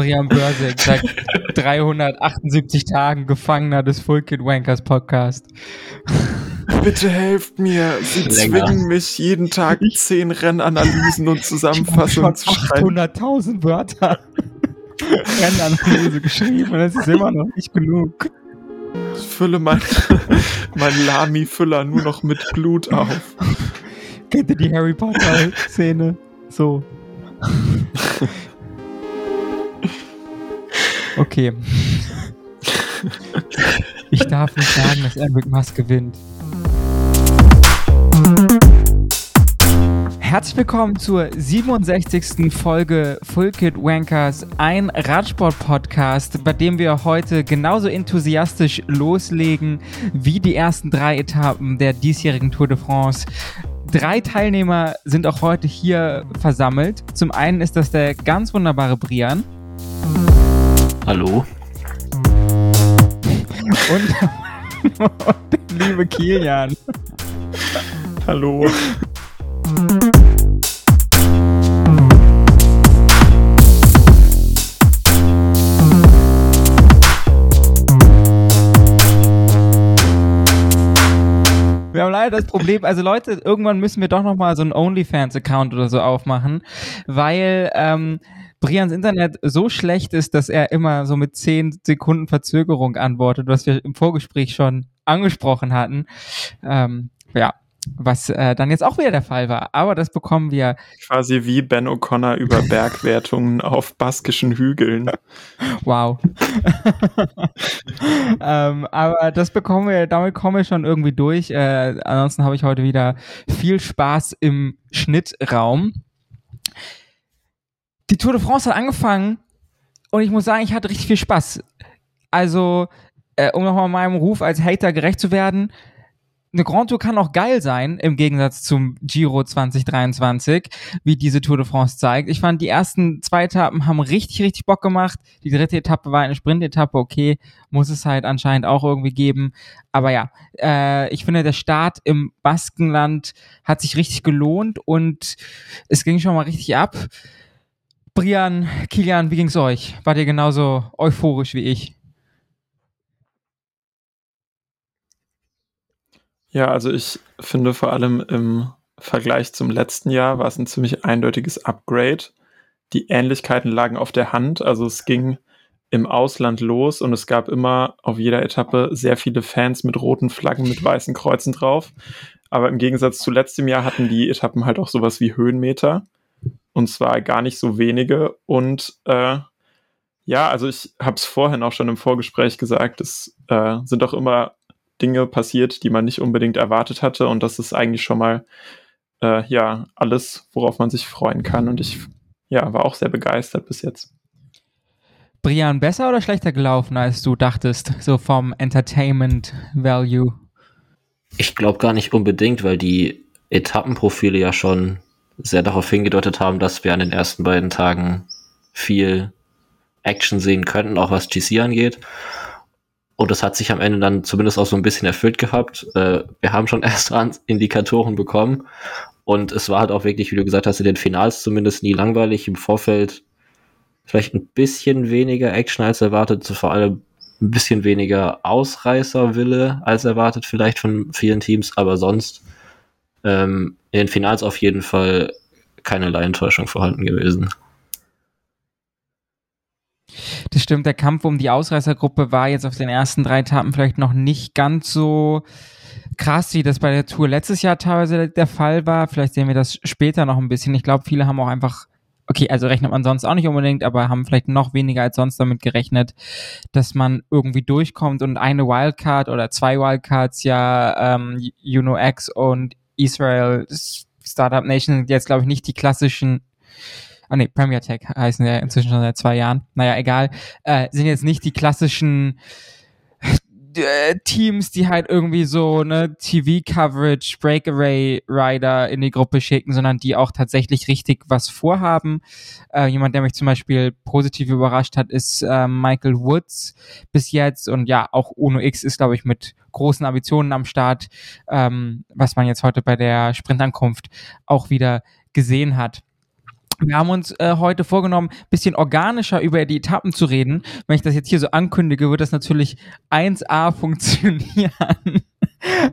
Brian Börsig, seit 378 Tagen Gefangener des Full Kid Wankers Podcast. Bitte helft mir. Sie Länger. zwingen mich jeden Tag zehn Rennanalysen und Zusammenfassungen zu schreiben. 800.000 Wörter Rennanalyse geschrieben und das ist immer noch nicht genug. Ich fülle mein, mein Lami-Füller nur noch mit Blut auf. Kennt ihr die Harry Potter-Szene? So. Okay. Ich darf nicht sagen, dass Enric Mas gewinnt. Herzlich willkommen zur 67. Folge Full Kid Wankers, ein Radsport-Podcast, bei dem wir heute genauso enthusiastisch loslegen wie die ersten drei Etappen der diesjährigen Tour de France. Drei Teilnehmer sind auch heute hier versammelt. Zum einen ist das der ganz wunderbare Brian. Hallo. Und, und der liebe Kilian. Hallo. Wir haben leider das Problem, also Leute, irgendwann müssen wir doch nochmal so einen OnlyFans-Account oder so aufmachen, weil ähm, Brians Internet so schlecht ist, dass er immer so mit zehn Sekunden Verzögerung antwortet, was wir im Vorgespräch schon angesprochen hatten. Ähm, ja, was äh, dann jetzt auch wieder der Fall war. Aber das bekommen wir. Quasi wie Ben O'Connor über Bergwertungen auf baskischen Hügeln. Wow. ähm, aber das bekommen wir, damit kommen wir schon irgendwie durch. Äh, ansonsten habe ich heute wieder viel Spaß im Schnittraum. Die Tour de France hat angefangen und ich muss sagen, ich hatte richtig viel Spaß. Also, äh, um nochmal meinem Ruf als Hater gerecht zu werden, eine Grand Tour kann auch geil sein, im Gegensatz zum Giro 2023, wie diese Tour de France zeigt. Ich fand, die ersten zwei Etappen haben richtig, richtig Bock gemacht. Die dritte Etappe war eine Sprintetappe, okay, muss es halt anscheinend auch irgendwie geben. Aber ja, äh, ich finde, der Start im Baskenland hat sich richtig gelohnt und es ging schon mal richtig ab. Brian, Kilian, wie ging's euch? Wart ihr genauso euphorisch wie ich? Ja, also ich finde vor allem im Vergleich zum letzten Jahr war es ein ziemlich eindeutiges Upgrade. Die Ähnlichkeiten lagen auf der Hand, also es ging im Ausland los und es gab immer auf jeder Etappe sehr viele Fans mit roten Flaggen mit weißen Kreuzen drauf. Aber im Gegensatz zu letztem Jahr hatten die Etappen halt auch sowas wie Höhenmeter. Und zwar gar nicht so wenige. Und äh, ja, also ich habe es vorhin auch schon im Vorgespräch gesagt, es äh, sind auch immer Dinge passiert, die man nicht unbedingt erwartet hatte. Und das ist eigentlich schon mal äh, ja alles, worauf man sich freuen kann. Und ich ja, war auch sehr begeistert bis jetzt. Brian, besser oder schlechter gelaufen, als du dachtest, so vom Entertainment Value? Ich glaube gar nicht unbedingt, weil die Etappenprofile ja schon sehr darauf hingedeutet haben, dass wir an den ersten beiden Tagen viel Action sehen könnten, auch was GC angeht. Und das hat sich am Ende dann zumindest auch so ein bisschen erfüllt gehabt. Äh, wir haben schon erst Indikatoren bekommen. Und es war halt auch wirklich, wie du gesagt hast, in den Finals zumindest nie langweilig. Im Vorfeld vielleicht ein bisschen weniger Action als erwartet, vor allem ein bisschen weniger Ausreißerwille als erwartet, vielleicht von vielen Teams, aber sonst ähm, in den Finals auf jeden Fall keinerlei Enttäuschung vorhanden gewesen. Das stimmt, der Kampf um die Ausreißergruppe war jetzt auf den ersten drei Etappen vielleicht noch nicht ganz so krass, wie das bei der Tour letztes Jahr teilweise der Fall war. Vielleicht sehen wir das später noch ein bisschen. Ich glaube, viele haben auch einfach, okay, also rechnet man sonst auch nicht unbedingt, aber haben vielleicht noch weniger als sonst damit gerechnet, dass man irgendwie durchkommt und eine Wildcard oder zwei Wildcards ja ähm, Uno X und Israel Startup Nation jetzt, glaube ich, nicht die klassischen ah nee, Premier Tech heißen ja inzwischen schon seit zwei Jahren, naja, egal, äh, sind jetzt nicht die klassischen äh, Teams, die halt irgendwie so eine TV-Coverage, Breakaway-Rider in die Gruppe schicken, sondern die auch tatsächlich richtig was vorhaben. Äh, jemand, der mich zum Beispiel positiv überrascht hat, ist äh, Michael Woods bis jetzt und ja, auch Uno X ist, glaube ich, mit großen Ambitionen am Start, ähm, was man jetzt heute bei der Sprintankunft auch wieder gesehen hat. Wir haben uns äh, heute vorgenommen, bisschen organischer über die Etappen zu reden. Wenn ich das jetzt hier so ankündige, wird das natürlich 1A funktionieren.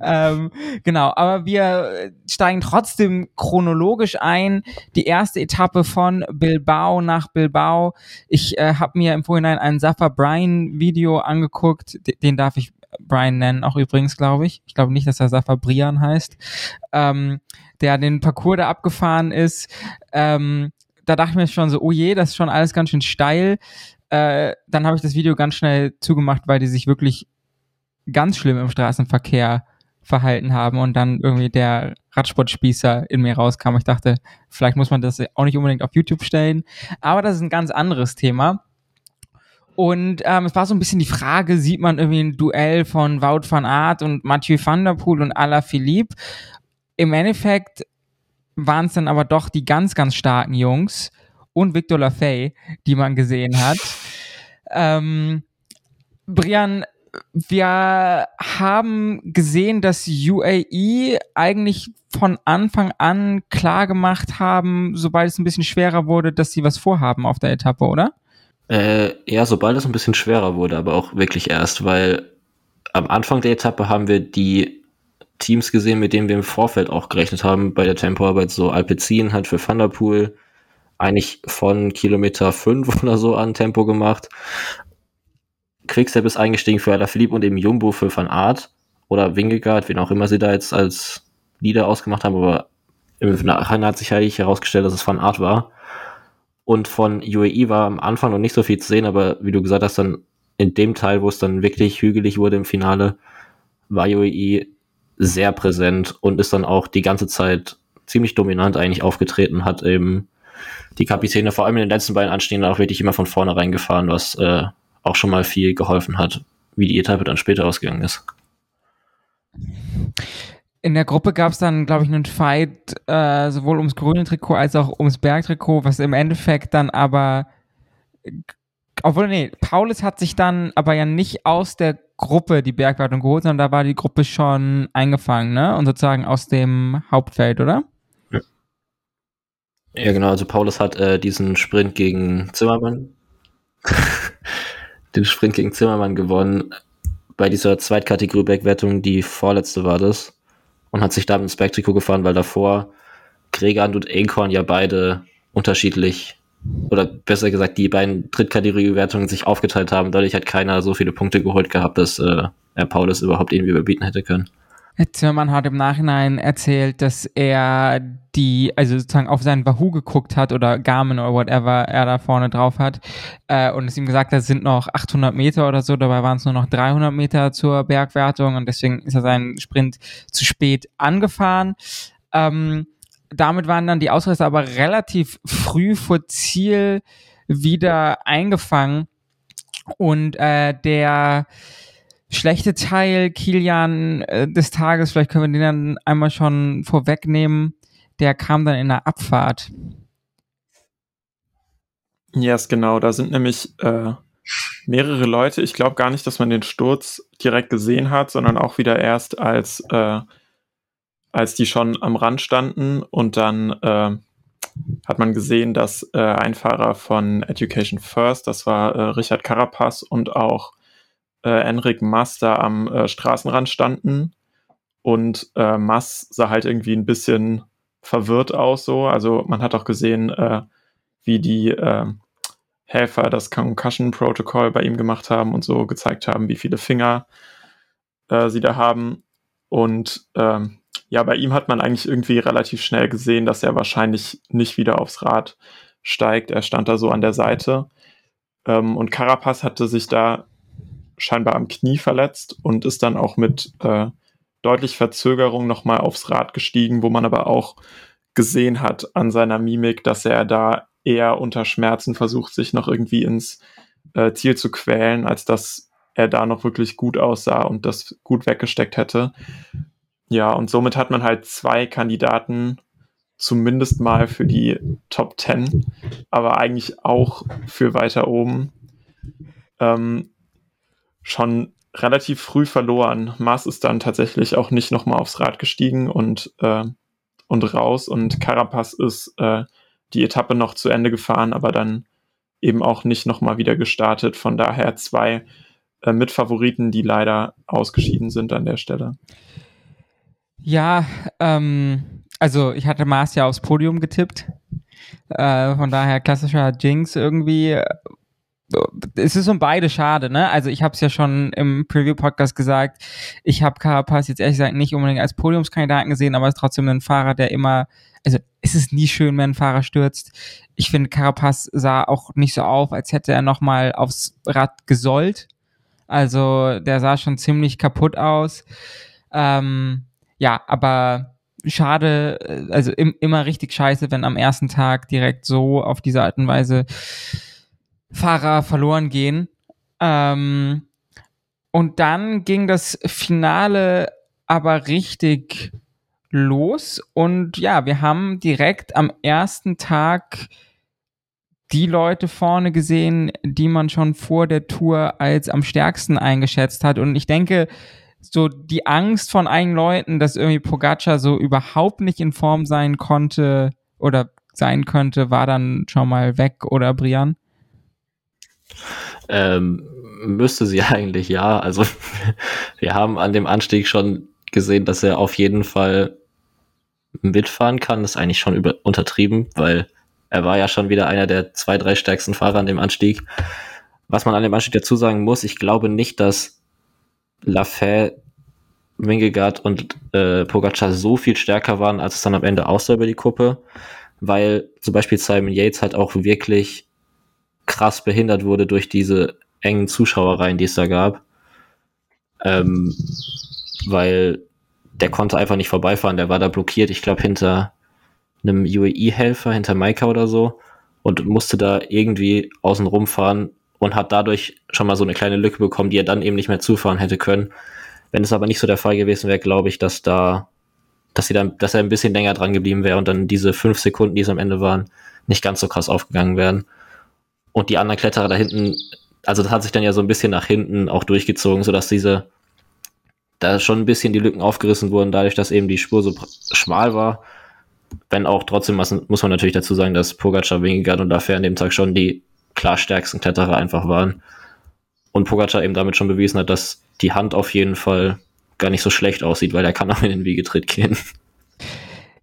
ähm, genau, aber wir steigen trotzdem chronologisch ein. Die erste Etappe von Bilbao nach Bilbao. Ich äh, habe mir im Vorhinein ein Safa Brian Video angeguckt. D den darf ich Brian nennen, auch übrigens, glaube ich. Ich glaube nicht, dass er Safa Brian heißt. Ähm, der den Parcours da abgefahren ist. Ähm, da dachte ich mir schon so, oh je, das ist schon alles ganz schön steil. Äh, dann habe ich das Video ganz schnell zugemacht, weil die sich wirklich ganz schlimm im Straßenverkehr verhalten haben und dann irgendwie der Radsportspießer in mir rauskam. Ich dachte, vielleicht muss man das auch nicht unbedingt auf YouTube stellen, aber das ist ein ganz anderes Thema. Und ähm, es war so ein bisschen die Frage, sieht man irgendwie ein Duell von Wout van Aert und Mathieu van der Poel und Alain Philippe? Im Endeffekt waren es dann aber doch die ganz, ganz starken Jungs und Victor Lafay, die man gesehen hat. Ähm, Brian, wir haben gesehen, dass UAE eigentlich von Anfang an klar gemacht haben, sobald es ein bisschen schwerer wurde, dass sie was vorhaben auf der Etappe, oder? Äh, ja, sobald es ein bisschen schwerer wurde, aber auch wirklich erst, weil am Anfang der Etappe haben wir die Teams gesehen, mit denen wir im Vorfeld auch gerechnet haben bei der Tempoarbeit, so Alpecin hat für Thunderpool eigentlich von Kilometer 5 oder so an Tempo gemacht. Quickstep ist eingestiegen für Alaphilippe und eben Jumbo für Van Aert oder Wingegaard, wen auch immer sie da jetzt als Leader ausgemacht haben, aber im Nachhinein hat sich eigentlich herausgestellt, dass es Van Aert war. Und von UAE war am Anfang noch nicht so viel zu sehen, aber wie du gesagt hast, dann in dem Teil, wo es dann wirklich hügelig wurde im Finale, war UAE sehr präsent und ist dann auch die ganze Zeit ziemlich dominant eigentlich aufgetreten, hat eben die Kapitäne vor allem in den letzten beiden Anstiegen auch wirklich immer von vorne reingefahren, was äh, auch schon mal viel geholfen hat, wie die Etappe dann später ausgegangen ist. In der Gruppe gab es dann, glaube ich, einen Fight äh, sowohl ums grüne Trikot als auch ums Bergtrikot, was im Endeffekt dann aber obwohl, nee, Paulus hat sich dann aber ja nicht aus der Gruppe die Bergwertung geholt, sondern da war die Gruppe schon eingefangen, ne? Und sozusagen aus dem Hauptfeld, oder? Ja, ja genau. Also Paulus hat äh, diesen Sprint gegen Zimmermann, den Sprint gegen Zimmermann gewonnen bei dieser Zweitkategorie Bergwertung, die vorletzte war das, und hat sich da ins Bergtrikot gefahren, weil davor Gregand und Acorn ja beide unterschiedlich oder besser gesagt, die beiden Drittkategorie-Wertungen sich aufgeteilt haben. Dadurch hat keiner so viele Punkte geholt gehabt, dass äh, Herr Paulus überhaupt irgendwie überbieten hätte können. Zimmermann hat im Nachhinein erzählt, dass er die, also sozusagen auf seinen Wahoo geguckt hat oder Garmin oder whatever er da vorne drauf hat äh, und es ihm gesagt hat, es sind noch 800 Meter oder so, dabei waren es nur noch 300 Meter zur Bergwertung und deswegen ist er seinen Sprint zu spät angefahren. Ähm, damit waren dann die Ausreißer aber relativ früh vor Ziel wieder eingefangen. Und äh, der schlechte Teil Kilian äh, des Tages, vielleicht können wir den dann einmal schon vorwegnehmen, der kam dann in der Abfahrt. Yes, genau. Da sind nämlich äh, mehrere Leute. Ich glaube gar nicht, dass man den Sturz direkt gesehen hat, sondern auch wieder erst als äh, als die schon am Rand standen. Und dann äh, hat man gesehen, dass äh, ein Fahrer von Education First, das war äh, Richard Carapaz und auch äh, Enric Master am äh, Straßenrand standen. Und äh, Mass sah halt irgendwie ein bisschen verwirrt aus so, also man hat auch gesehen, äh, wie die äh, Helfer das Concussion Protocol bei ihm gemacht haben und so gezeigt haben, wie viele Finger äh, sie da haben. Und ähm, ja, bei ihm hat man eigentlich irgendwie relativ schnell gesehen, dass er wahrscheinlich nicht wieder aufs Rad steigt. Er stand da so an der Seite. Ähm, und Carapaz hatte sich da scheinbar am Knie verletzt und ist dann auch mit äh, deutlich Verzögerung nochmal aufs Rad gestiegen, wo man aber auch gesehen hat an seiner Mimik, dass er da eher unter Schmerzen versucht, sich noch irgendwie ins äh, Ziel zu quälen, als dass er da noch wirklich gut aussah und das gut weggesteckt hätte. Ja, und somit hat man halt zwei Kandidaten zumindest mal für die Top 10, aber eigentlich auch für weiter oben ähm, schon relativ früh verloren. Mars ist dann tatsächlich auch nicht nochmal aufs Rad gestiegen und, äh, und raus und Carapaz ist äh, die Etappe noch zu Ende gefahren, aber dann eben auch nicht nochmal wieder gestartet. Von daher zwei äh, Mitfavoriten, die leider ausgeschieden sind an der Stelle. Ja, ähm, also ich hatte Mars ja aufs Podium getippt. Äh, von daher klassischer Jinx irgendwie es ist um beide schade, ne? Also ich habe es ja schon im Preview-Podcast gesagt, ich habe Carapaz jetzt ehrlich gesagt nicht unbedingt als Podiumskandidaten gesehen, aber es ist trotzdem ein Fahrer, der immer, also es ist nie schön, wenn ein Fahrer stürzt. Ich finde, Carapaz sah auch nicht so auf, als hätte er nochmal aufs Rad gesollt. Also der sah schon ziemlich kaputt aus. Ähm, ja, aber schade, also im, immer richtig scheiße, wenn am ersten Tag direkt so auf diese Art und Weise Fahrer verloren gehen. Ähm, und dann ging das Finale aber richtig los und ja, wir haben direkt am ersten Tag die Leute vorne gesehen, die man schon vor der Tour als am stärksten eingeschätzt hat. Und ich denke, so die Angst von einigen Leuten, dass irgendwie Pogacar so überhaupt nicht in Form sein konnte oder sein könnte, war dann schon mal weg, oder Brian? Ähm, müsste sie eigentlich ja. Also wir haben an dem Anstieg schon gesehen, dass er auf jeden Fall mitfahren kann. Das ist eigentlich schon über untertrieben, weil er war ja schon wieder einer der zwei, drei stärksten Fahrer an dem Anstieg. Was man an dem Anstieg dazu sagen muss, ich glaube nicht, dass Lafay, Wingegaard und äh, Pogacar so viel stärker waren, als es dann am Ende aussah über die Kuppe, weil zum Beispiel Simon Yates halt auch wirklich krass behindert wurde durch diese engen Zuschauerreihen, die es da gab. Ähm, weil der konnte einfach nicht vorbeifahren, der war da blockiert, ich glaube hinter einem UAE-Helfer, hinter Maika oder so und musste da irgendwie außen rumfahren und hat dadurch schon mal so eine kleine Lücke bekommen, die er dann eben nicht mehr zufahren hätte können. Wenn es aber nicht so der Fall gewesen wäre, glaube ich, dass da, dass sie dann, dass er ein bisschen länger dran geblieben wäre und dann diese fünf Sekunden, die es am Ende waren, nicht ganz so krass aufgegangen wären. Und die anderen Kletterer da hinten, also das hat sich dann ja so ein bisschen nach hinten auch durchgezogen, sodass diese, da schon ein bisschen die Lücken aufgerissen wurden, dadurch, dass eben die Spur so schmal war. Wenn auch trotzdem muss man natürlich dazu sagen, dass Pogacar, Wingegaard und dafür an dem Tag schon die klar stärksten Kletterer einfach waren. Und Pogacar eben damit schon bewiesen hat, dass die Hand auf jeden Fall gar nicht so schlecht aussieht, weil er kann auch in den Wiegetritt gehen.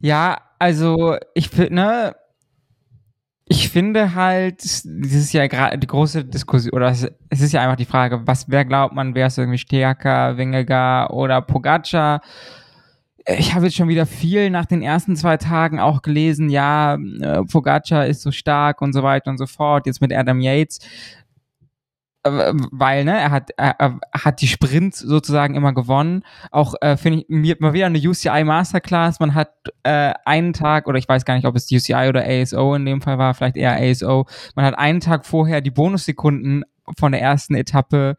Ja, also ich finde, ich finde halt, das ist ja gerade die große Diskussion, oder es, ist ja einfach die Frage, was, wer glaubt man, wer ist irgendwie stärker, Wingegar oder Pogacar? Ich habe jetzt schon wieder viel nach den ersten zwei Tagen auch gelesen, ja, äh, Pogacar ist so stark und so weiter und so fort, jetzt mit Adam Yates. Äh, weil ne, er hat er, er hat die Sprints sozusagen immer gewonnen. Auch äh, finde ich mir mal wieder eine UCI Masterclass. Man hat äh, einen Tag oder ich weiß gar nicht, ob es UCI oder ASO in dem Fall war, vielleicht eher ASO. Man hat einen Tag vorher die Bonussekunden von der ersten Etappe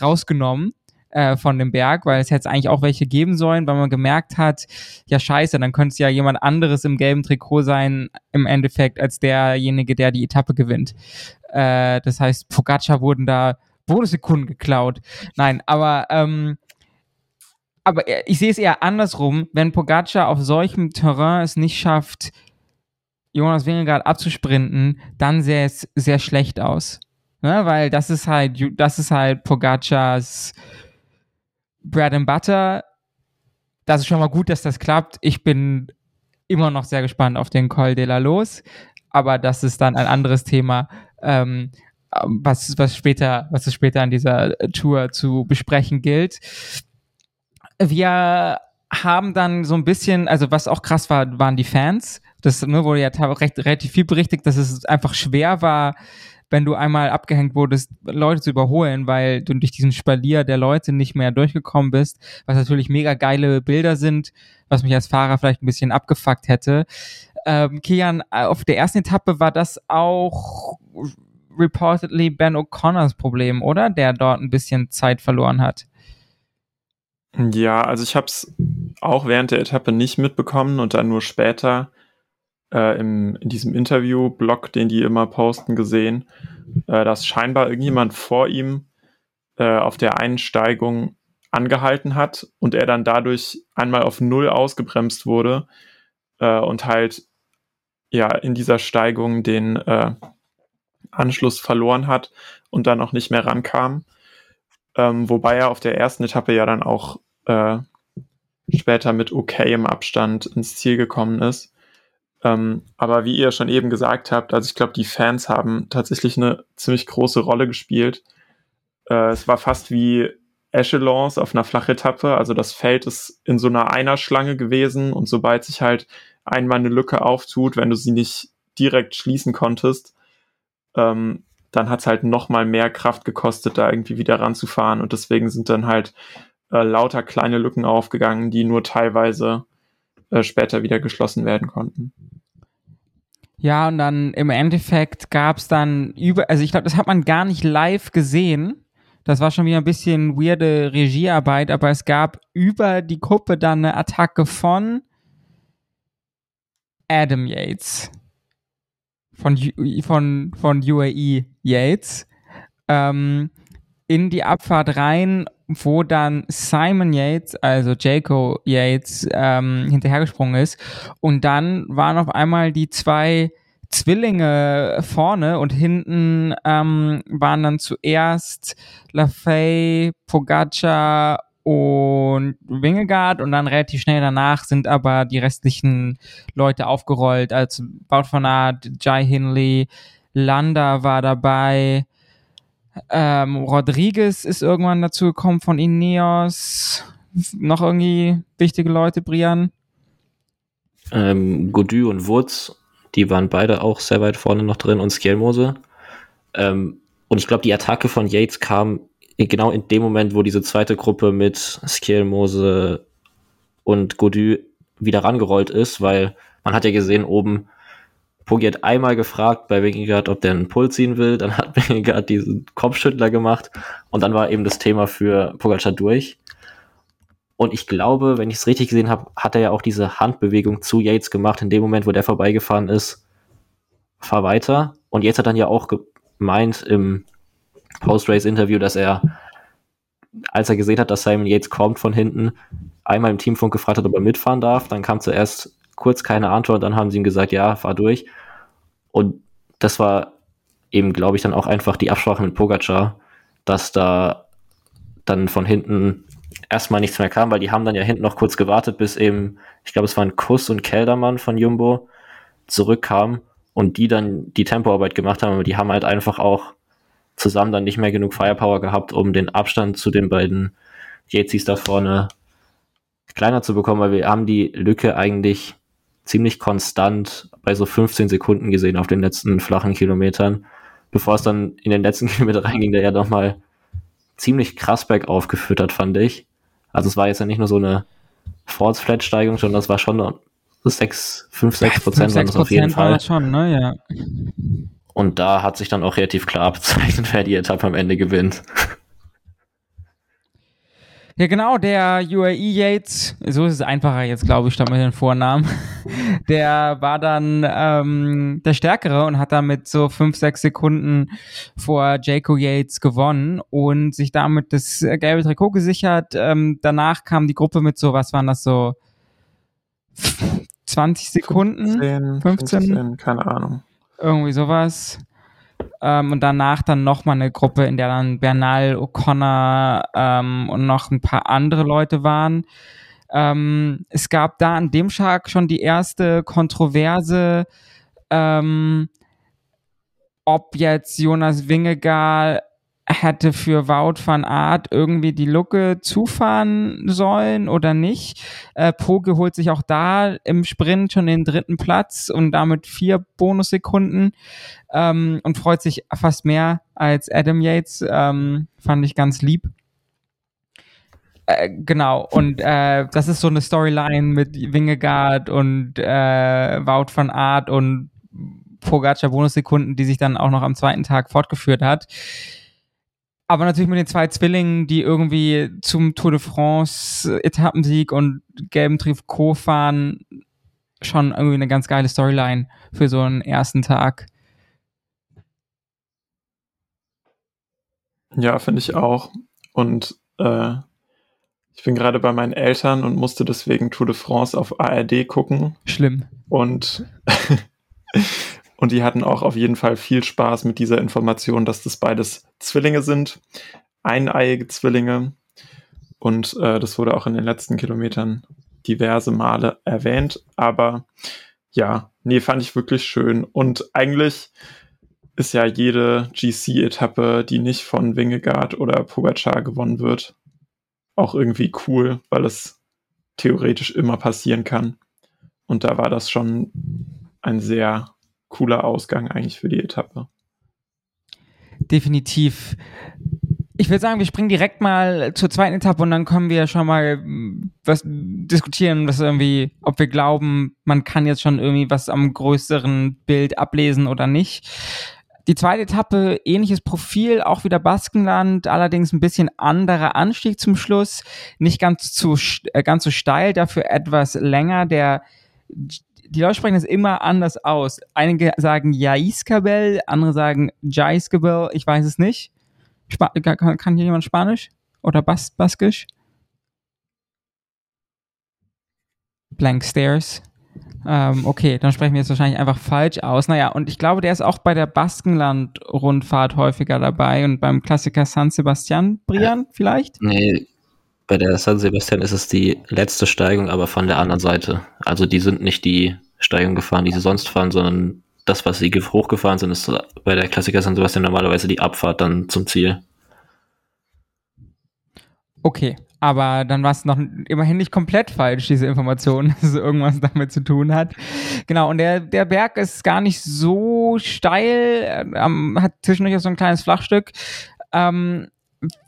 rausgenommen äh, von dem Berg, weil es hätte eigentlich auch welche geben sollen, weil man gemerkt hat, ja scheiße, dann könnte es ja jemand anderes im gelben Trikot sein, im Endeffekt, als derjenige, der die Etappe gewinnt. Äh, das heißt, Pogacar wurden da Bonussekunden geklaut. Nein, aber ähm, aber ich sehe es eher andersrum, wenn Pogacar auf solchem Terrain es nicht schafft, Jonas Wingegaard abzusprinten, dann sähe es sehr schlecht aus. Ne? Weil das ist halt, das ist halt Pogacars Bread and Butter. Das ist schon mal gut, dass das klappt. Ich bin immer noch sehr gespannt auf den Col de la Los, aber das ist dann ein anderes Thema ähm, was, was später, was es später an dieser Tour zu besprechen gilt. Wir haben dann so ein bisschen, also was auch krass war, waren die Fans. Das ne, wurde ja recht, relativ viel berichtet, dass es einfach schwer war, wenn du einmal abgehängt wurdest, Leute zu überholen, weil du durch diesen Spalier der Leute nicht mehr durchgekommen bist, was natürlich mega geile Bilder sind, was mich als Fahrer vielleicht ein bisschen abgefuckt hätte. Ähm, Kian, auf der ersten Etappe war das auch reportedly Ben O'Connors Problem, oder? Der dort ein bisschen Zeit verloren hat. Ja, also ich habe es auch während der Etappe nicht mitbekommen und dann nur später äh, im, in diesem Interview-Blog, den die immer posten, gesehen, äh, dass scheinbar irgendjemand vor ihm äh, auf der Einsteigung angehalten hat und er dann dadurch einmal auf Null ausgebremst wurde äh, und halt ja in dieser Steigung den äh, Anschluss verloren hat und dann auch nicht mehr rankam. Ähm, wobei er auf der ersten Etappe ja dann auch äh, später mit okay im Abstand ins Ziel gekommen ist. Ähm, aber wie ihr schon eben gesagt habt, also ich glaube, die Fans haben tatsächlich eine ziemlich große Rolle gespielt. Äh, es war fast wie Echelons auf einer Flachetappe. Also das Feld ist in so einer Einerschlange gewesen und sobald sich halt einmal eine Lücke auftut, wenn du sie nicht direkt schließen konntest, ähm, dann hat es halt noch mal mehr Kraft gekostet, da irgendwie wieder ranzufahren und deswegen sind dann halt äh, lauter kleine Lücken aufgegangen, die nur teilweise äh, später wieder geschlossen werden konnten. Ja, und dann im Endeffekt gab es dann über, also ich glaube, das hat man gar nicht live gesehen. Das war schon wieder ein bisschen weirde Regiearbeit, aber es gab über die Gruppe dann eine Attacke von Adam Yates. Von, von, von UAE Yates. Ähm, in die Abfahrt rein wo dann Simon Yates, also Jaco Yates, ähm, hinterhergesprungen ist. Und dann waren auf einmal die zwei Zwillinge vorne und hinten ähm, waren dann zuerst LaFay, Pogacar und Wingegaard und dann relativ schnell danach sind aber die restlichen Leute aufgerollt, als Wout van Aert, Jai Hindley, Landa war dabei, ähm, Rodriguez ist irgendwann dazu gekommen von Ineos. Noch irgendwie wichtige Leute, Brian? Ähm, Godu und Wurz, die waren beide auch sehr weit vorne noch drin und Skelmose. Ähm, und ich glaube, die Attacke von Yates kam genau in dem Moment, wo diese zweite Gruppe mit Skelmose und Godu wieder rangerollt ist, weil man hat ja gesehen, oben Pogi hat einmal gefragt bei Wingegard, ob der einen Pull ziehen will. Dann hat Wingegard diesen Kopfschüttler gemacht und dann war eben das Thema für Pogacar durch. Und ich glaube, wenn ich es richtig gesehen habe, hat er ja auch diese Handbewegung zu Yates gemacht. In dem Moment, wo der vorbeigefahren ist, fahr weiter. Und Yates hat dann ja auch gemeint im Post-Race-Interview, dass er, als er gesehen hat, dass Simon Yates kommt von hinten, einmal im Teamfunk gefragt hat, ob er mitfahren darf. Dann kam zuerst kurz keine Antwort, dann haben sie ihm gesagt, ja, fahr durch. Und das war eben, glaube ich, dann auch einfach die Absprache mit Pogacar, dass da dann von hinten erstmal nichts mehr kam, weil die haben dann ja hinten noch kurz gewartet, bis eben, ich glaube, es waren Kuss und Keldermann von Jumbo zurückkamen und die dann die Tempoarbeit gemacht haben, aber die haben halt einfach auch zusammen dann nicht mehr genug Firepower gehabt, um den Abstand zu den beiden Jezis da vorne kleiner zu bekommen, weil wir haben die Lücke eigentlich ziemlich konstant bei so 15 Sekunden gesehen auf den letzten flachen Kilometern, bevor es dann in den letzten Kilometer reinging, der ja nochmal ziemlich krass bergauf geführt hat, fand ich. Also es war jetzt ja nicht nur so eine Force-Flat-Steigung, sondern das war schon 6, 5, 6 Prozent waren das auf jeden Fall. Schon, ne? ja. Und da hat sich dann auch relativ klar abzeichnet, wer die Etappe am Ende gewinnt. Ja, genau, der UAE Yates, so ist es einfacher jetzt, glaube ich, statt mit den Vornamen. Der war dann ähm, der Stärkere und hat damit so fünf, sechs Sekunden vor Jaco Yates gewonnen und sich damit das gelbe Trikot gesichert. Ähm, danach kam die Gruppe mit so, was waren das so? 20 Sekunden? 15, 15? 15 keine Ahnung. Irgendwie sowas. Ähm, und danach dann nochmal eine Gruppe, in der dann Bernal, O'Connor ähm, und noch ein paar andere Leute waren. Ähm, es gab da an dem Tag schon die erste Kontroverse, ähm, ob jetzt Jonas Wingegar hätte für Wout van Art irgendwie die Lucke zufahren sollen oder nicht. Äh, Poge holt sich auch da im Sprint schon den dritten Platz und damit vier Bonussekunden ähm, und freut sich fast mehr als Adam Yates. Ähm, fand ich ganz lieb. Äh, genau, und äh, das ist so eine Storyline mit Wingegaard und äh, Wout van Art und Pogacar Bonussekunden, die sich dann auch noch am zweiten Tag fortgeführt hat. Aber natürlich mit den zwei Zwillingen, die irgendwie zum Tour de France Etappensieg und gelben Trikot fahren, schon irgendwie eine ganz geile Storyline für so einen ersten Tag. Ja, finde ich auch. Und äh, ich bin gerade bei meinen Eltern und musste deswegen Tour de France auf ARD gucken. Schlimm. Und Und die hatten auch auf jeden Fall viel Spaß mit dieser Information, dass das beides Zwillinge sind, eineiige Zwillinge. Und äh, das wurde auch in den letzten Kilometern diverse Male erwähnt. Aber ja, nee, fand ich wirklich schön. Und eigentlich ist ja jede GC-Etappe, die nicht von Wingegaard oder Pogacar gewonnen wird, auch irgendwie cool, weil es theoretisch immer passieren kann. Und da war das schon ein sehr cooler Ausgang eigentlich für die Etappe. Definitiv. Ich würde sagen, wir springen direkt mal zur zweiten Etappe und dann können wir schon mal hm, was diskutieren, was irgendwie, ob wir glauben, man kann jetzt schon irgendwie was am größeren Bild ablesen oder nicht. Die zweite Etappe, ähnliches Profil, auch wieder Baskenland, allerdings ein bisschen anderer Anstieg zum Schluss, nicht ganz zu, äh, ganz so steil, dafür etwas länger. Der die Leute sprechen es immer anders aus. Einige sagen Jaiskabel, andere sagen Jaiskabel, ich weiß es nicht. Spa kann, kann hier jemand Spanisch oder Bas Baskisch? Blank Stairs. Ähm, okay, dann sprechen wir jetzt wahrscheinlich einfach falsch aus. Naja, und ich glaube, der ist auch bei der Baskenland-Rundfahrt häufiger dabei und beim Klassiker San Sebastian, Brian, ja. vielleicht? Nee, bei der San Sebastian ist es die letzte Steigung, aber von der anderen Seite. Also die sind nicht die Steigung gefahren, die sie sonst fahren, sondern das, was sie hochgefahren sind, ist bei der Klassiker San Sebastian normalerweise die Abfahrt dann zum Ziel. Okay, aber dann war es noch immerhin nicht komplett falsch, diese Information, dass es irgendwas damit zu tun hat. Genau, und der, der Berg ist gar nicht so steil, ähm, hat zwischendurch auch so ein kleines Flachstück. Ähm,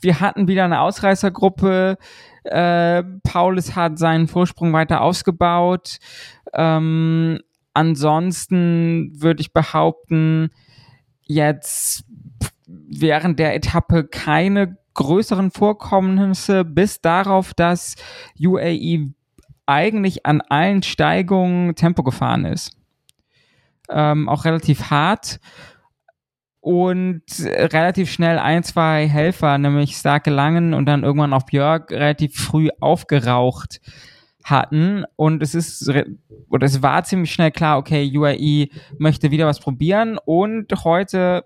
wir hatten wieder eine Ausreißergruppe. Äh, Paulus hat seinen Vorsprung weiter ausgebaut. Ähm, ansonsten würde ich behaupten, jetzt während der Etappe keine größeren Vorkommnisse, bis darauf, dass UAE eigentlich an allen Steigungen Tempo gefahren ist. Ähm, auch relativ hart und relativ schnell ein, zwei Helfer, nämlich Starke Langen und dann irgendwann auch Björk, relativ früh aufgeraucht hatten. Und es ist, oder es war ziemlich schnell klar, okay, UAE möchte wieder was probieren. Und heute,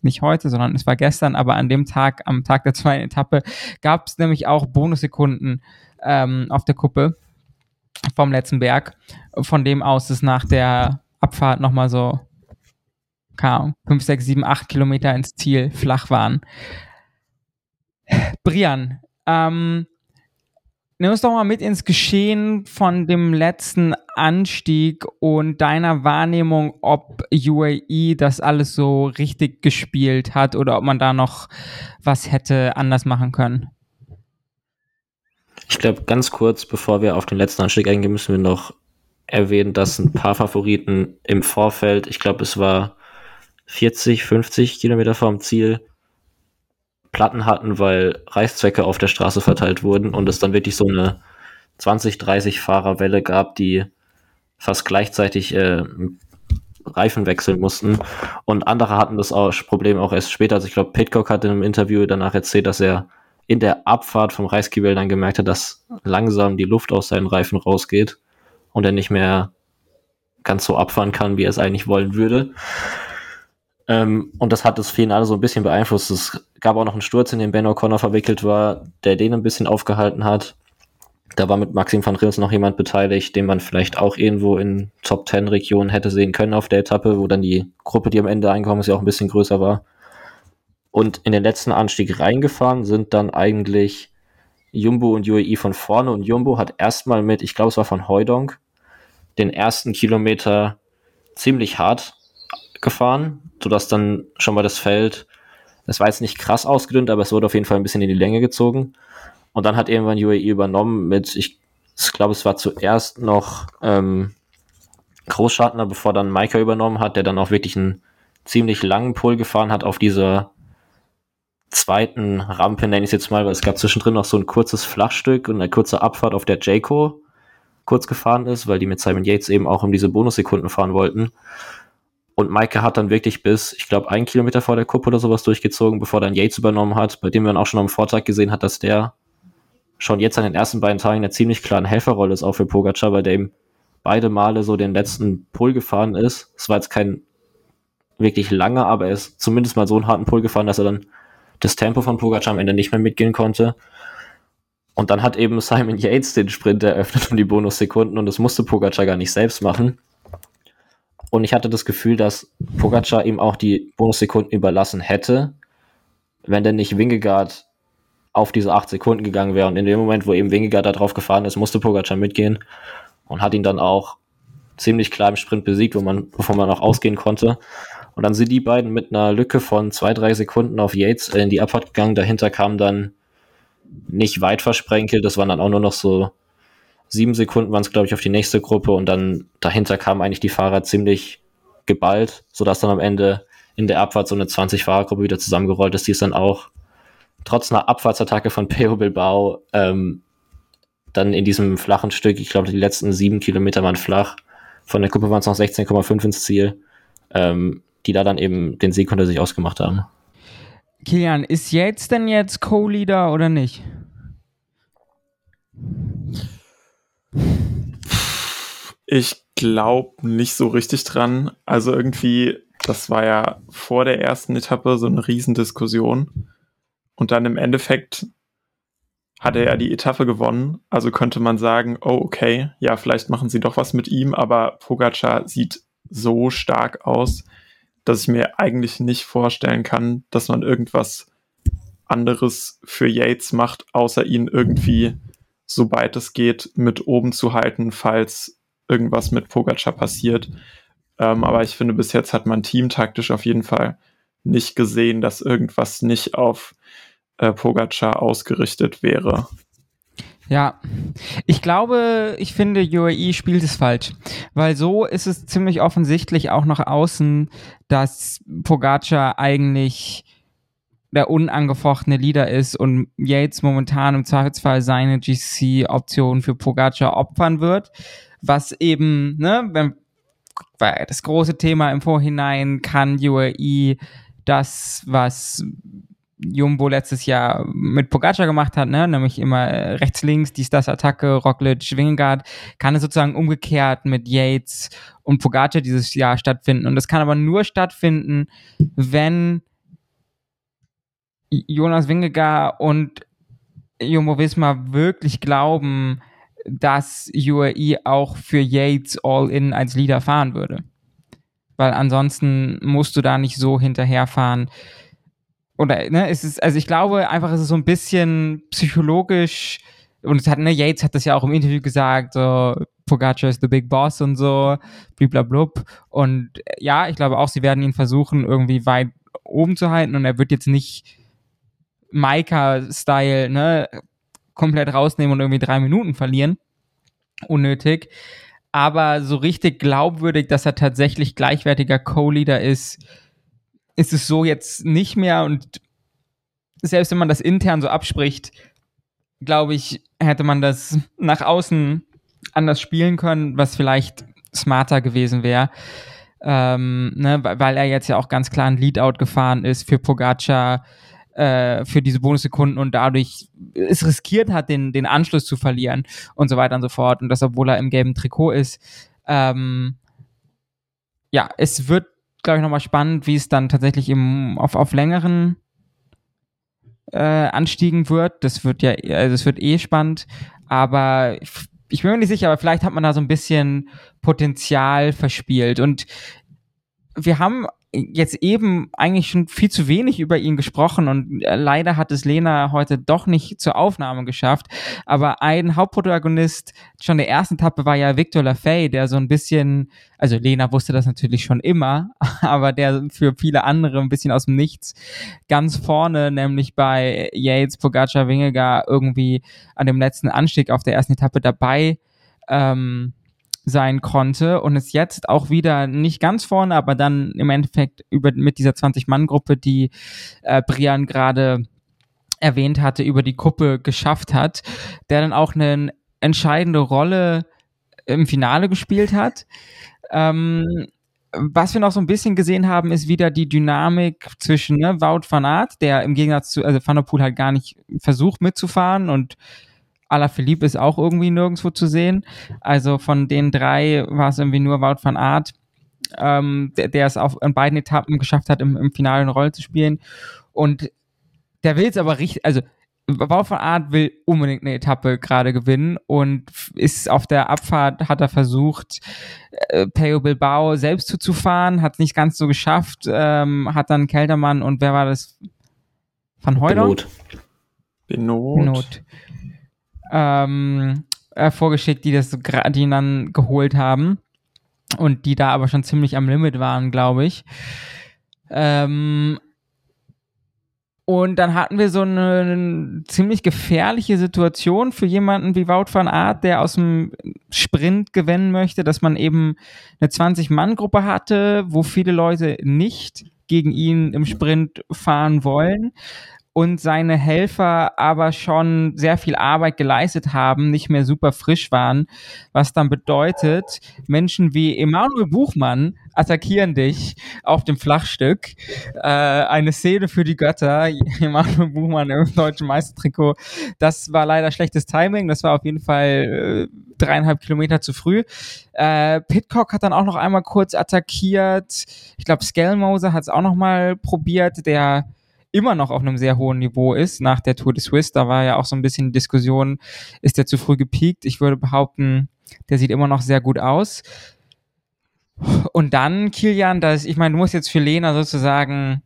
nicht heute, sondern es war gestern, aber an dem Tag, am Tag der zweiten Etappe, gab es nämlich auch Bonussekunden ähm, auf der Kuppe vom letzten Berg, von dem aus es nach der Abfahrt nochmal so keine 5, 6, 7, 8 Kilometer ins Ziel flach waren. Brian, ähm, nimm uns doch mal mit ins Geschehen von dem letzten Anstieg und deiner Wahrnehmung, ob UAE das alles so richtig gespielt hat oder ob man da noch was hätte anders machen können. Ich glaube, ganz kurz, bevor wir auf den letzten Anstieg eingehen, müssen wir noch erwähnen, dass ein paar Favoriten im Vorfeld, ich glaube, es war 40, 50 Kilometer vorm Ziel Platten hatten, weil Reißzwecke auf der Straße verteilt wurden und es dann wirklich so eine 20, 30 Fahrerwelle gab, die fast gleichzeitig äh, Reifen wechseln mussten. Und andere hatten das auch, Problem auch erst später. Also ich glaube, Pitcock hat in einem Interview danach erzählt, dass er in der Abfahrt vom Reiskibel dann gemerkt hat, dass langsam die Luft aus seinen Reifen rausgeht und er nicht mehr ganz so abfahren kann, wie er es eigentlich wollen würde. Ähm, und das hat das Finale so ein bisschen beeinflusst. Es gab auch noch einen Sturz, in den Ben O'Connor verwickelt war, der den ein bisschen aufgehalten hat. Da war mit Maxim van Rins noch jemand beteiligt, den man vielleicht auch irgendwo in Top 10 Regionen hätte sehen können auf der Etappe, wo dann die Gruppe, die am Ende eingekommen ist, ja auch ein bisschen größer war. Und in den letzten Anstieg reingefahren sind dann eigentlich Jumbo und UAE von vorne und Jumbo hat erstmal mit, ich glaube es war von Heudonk, den ersten Kilometer ziemlich hart gefahren, sodass dann schon mal das Feld, es war jetzt nicht krass ausgedünnt, aber es wurde auf jeden Fall ein bisschen in die Länge gezogen. Und dann hat irgendwann UAE übernommen mit, ich, glaube, es war zuerst noch ähm, Großschartner, bevor dann Maika übernommen hat, der dann auch wirklich einen ziemlich langen Pull gefahren hat auf dieser zweiten Rampe, nenne ich es jetzt mal, weil es gab zwischendrin noch so ein kurzes Flachstück und eine kurze Abfahrt, auf der Jayco kurz gefahren ist, weil die mit Simon Yates eben auch um diese Bonussekunden fahren wollten. Und Maike hat dann wirklich bis, ich glaube, ein Kilometer vor der Kuppe oder sowas durchgezogen, bevor dann Yates übernommen hat, bei dem man auch schon am Vortag gesehen hat, dass der schon jetzt an den ersten beiden Tagen eine ziemlich klare Helferrolle ist, auch für Pogacar, weil der ihm beide Male so den letzten Pull gefahren ist. Es war jetzt kein wirklich langer, aber er ist zumindest mal so einen harten Pull gefahren, dass er dann das Tempo von Pogacar am Ende nicht mehr mitgehen konnte. Und dann hat eben Simon Yates den Sprint eröffnet um die Bonussekunden und das musste Pogacar gar nicht selbst machen. Und ich hatte das Gefühl, dass Pogacar ihm auch die Bonussekunden überlassen hätte, wenn denn nicht Wingegaard auf diese acht Sekunden gegangen wäre. Und in dem Moment, wo eben Wingegaard da drauf gefahren ist, musste Pogacar mitgehen und hat ihn dann auch ziemlich klar im Sprint besiegt, wo man, wovon man auch ausgehen konnte. Und dann sind die beiden mit einer Lücke von zwei, drei Sekunden auf Yates in die Abfahrt gegangen. Dahinter kam dann nicht weit versprenkelt. Das waren dann auch nur noch so sieben Sekunden waren es, glaube ich, auf die nächste Gruppe. Und dann dahinter kamen eigentlich die Fahrer ziemlich geballt, sodass dann am Ende in der Abfahrt so eine 20-Fahrergruppe wieder zusammengerollt ist, die es dann auch trotz einer Abfahrtsattacke von Peo Bilbao ähm, dann in diesem flachen Stück, ich glaube, die letzten sieben Kilometer waren flach, von der Gruppe waren es noch 16,5 ins Ziel, ähm, die da dann eben den Sieg unter sich ausgemacht haben. Kilian, ist jetzt denn jetzt Co-Leader oder nicht? Ich glaube nicht so richtig dran. Also irgendwie, das war ja vor der ersten Etappe so eine Riesendiskussion. Und dann im Endeffekt hat er ja die Etappe gewonnen. Also könnte man sagen, oh, okay, ja, vielleicht machen sie doch was mit ihm, aber Pogacar sieht so stark aus, dass ich mir eigentlich nicht vorstellen kann, dass man irgendwas anderes für Yates macht, außer ihn irgendwie, sobald es geht, mit oben zu halten, falls irgendwas mit Pogacar passiert. Ähm, aber ich finde, bis jetzt hat man teamtaktisch auf jeden Fall nicht gesehen, dass irgendwas nicht auf äh, Pogacar ausgerichtet wäre. Ja, ich glaube, ich finde, UAE spielt es falsch, weil so ist es ziemlich offensichtlich auch nach außen, dass Pogacar eigentlich der unangefochtene Leader ist und Yates momentan im Zweifelsfall seine GC-Option für Pogacar opfern wird, was eben, ne, wenn, weil das große Thema im Vorhinein kann UAE das, was Jumbo letztes Jahr mit Pogacar gemacht hat, ne? nämlich immer rechts, links, dies, das, Attacke, Roglic, Wingard, kann es sozusagen umgekehrt mit Yates und Pogacar dieses Jahr stattfinden. Und das kann aber nur stattfinden, wenn Jonas Wingegaard und Jumbo Visma wirklich glauben, dass UAE auch für Yates All-In als Leader fahren würde. Weil ansonsten musst du da nicht so hinterherfahren, oder ne, es ist, also ich glaube einfach, es ist so ein bisschen psychologisch und es hat, ne, Yates hat das ja auch im Interview gesagt, so Pogacar ist the big boss und so, bliblablub. Und ja, ich glaube auch, sie werden ihn versuchen, irgendwie weit oben zu halten und er wird jetzt nicht Maika-Style, ne, komplett rausnehmen und irgendwie drei Minuten verlieren. Unnötig. Aber so richtig glaubwürdig, dass er tatsächlich gleichwertiger Co-Leader ist, ist es so jetzt nicht mehr und selbst wenn man das intern so abspricht, glaube ich, hätte man das nach außen anders spielen können, was vielleicht smarter gewesen wäre. Ähm, ne, weil er jetzt ja auch ganz klar ein Leadout gefahren ist für Pogacar äh, für diese Bonussekunden und dadurch es riskiert hat, den, den Anschluss zu verlieren und so weiter und so fort. Und das, obwohl er im gelben Trikot ist. Ähm, ja, es wird glaube ich, nochmal spannend, wie es dann tatsächlich im, auf, auf längeren äh, Anstiegen wird. Das wird ja, also es wird eh spannend, aber ich bin mir nicht sicher, aber vielleicht hat man da so ein bisschen Potenzial verspielt. Und wir haben jetzt eben eigentlich schon viel zu wenig über ihn gesprochen und äh, leider hat es Lena heute doch nicht zur Aufnahme geschafft. Aber ein Hauptprotagonist schon der ersten Etappe war ja Victor Lafay, der so ein bisschen, also Lena wusste das natürlich schon immer, aber der für viele andere ein bisschen aus dem Nichts ganz vorne, nämlich bei Yates, Pogacar, Wingegar irgendwie an dem letzten Anstieg auf der ersten Etappe dabei ähm, sein konnte und ist jetzt auch wieder nicht ganz vorne, aber dann im Endeffekt über, mit dieser 20-Mann-Gruppe, die äh, Brian gerade erwähnt hatte, über die Kuppe geschafft hat, der dann auch eine entscheidende Rolle im Finale gespielt hat. Ähm, was wir noch so ein bisschen gesehen haben, ist wieder die Dynamik zwischen ne, Wout van Aert, der im Gegensatz zu, also Van der Poel halt gar nicht versucht mitzufahren und Alaphilippe ist auch irgendwie nirgendwo zu sehen. Also von den drei war es irgendwie nur Wout van Aert, ähm, der, der es auf in beiden Etappen geschafft hat, im, im Finale eine Rolle zu spielen. Und der will es aber richtig, also Wout van Aert will unbedingt eine Etappe gerade gewinnen und ist auf der Abfahrt, hat er versucht, äh, Peo Bilbao selbst zuzufahren, hat es nicht ganz so geschafft, ähm, hat dann Keldermann und wer war das? Van Heuler? Benot. Benot. Not. Ähm, äh, vorgeschickt, die das die ihn dann geholt haben und die da aber schon ziemlich am Limit waren, glaube ich. Ähm, und dann hatten wir so eine, eine ziemlich gefährliche Situation für jemanden wie Wout van Aert, der aus dem Sprint gewinnen möchte, dass man eben eine 20-Mann-Gruppe hatte, wo viele Leute nicht gegen ihn im Sprint fahren wollen und seine Helfer aber schon sehr viel Arbeit geleistet haben, nicht mehr super frisch waren, was dann bedeutet, Menschen wie Emanuel Buchmann attackieren dich auf dem Flachstück. Äh, eine Szene für die Götter, Emanuel Buchmann im deutschen Meistertrikot. Das war leider schlechtes Timing, das war auf jeden Fall äh, dreieinhalb Kilometer zu früh. Äh, Pitcock hat dann auch noch einmal kurz attackiert. Ich glaube, Skelmose hat es auch noch mal probiert, der immer noch auf einem sehr hohen Niveau ist nach der Tour de Suisse. Da war ja auch so ein bisschen Diskussion, ist der zu früh gepiekt? Ich würde behaupten, der sieht immer noch sehr gut aus. Und dann, Kilian, das, ich meine, du musst jetzt für Lena sozusagen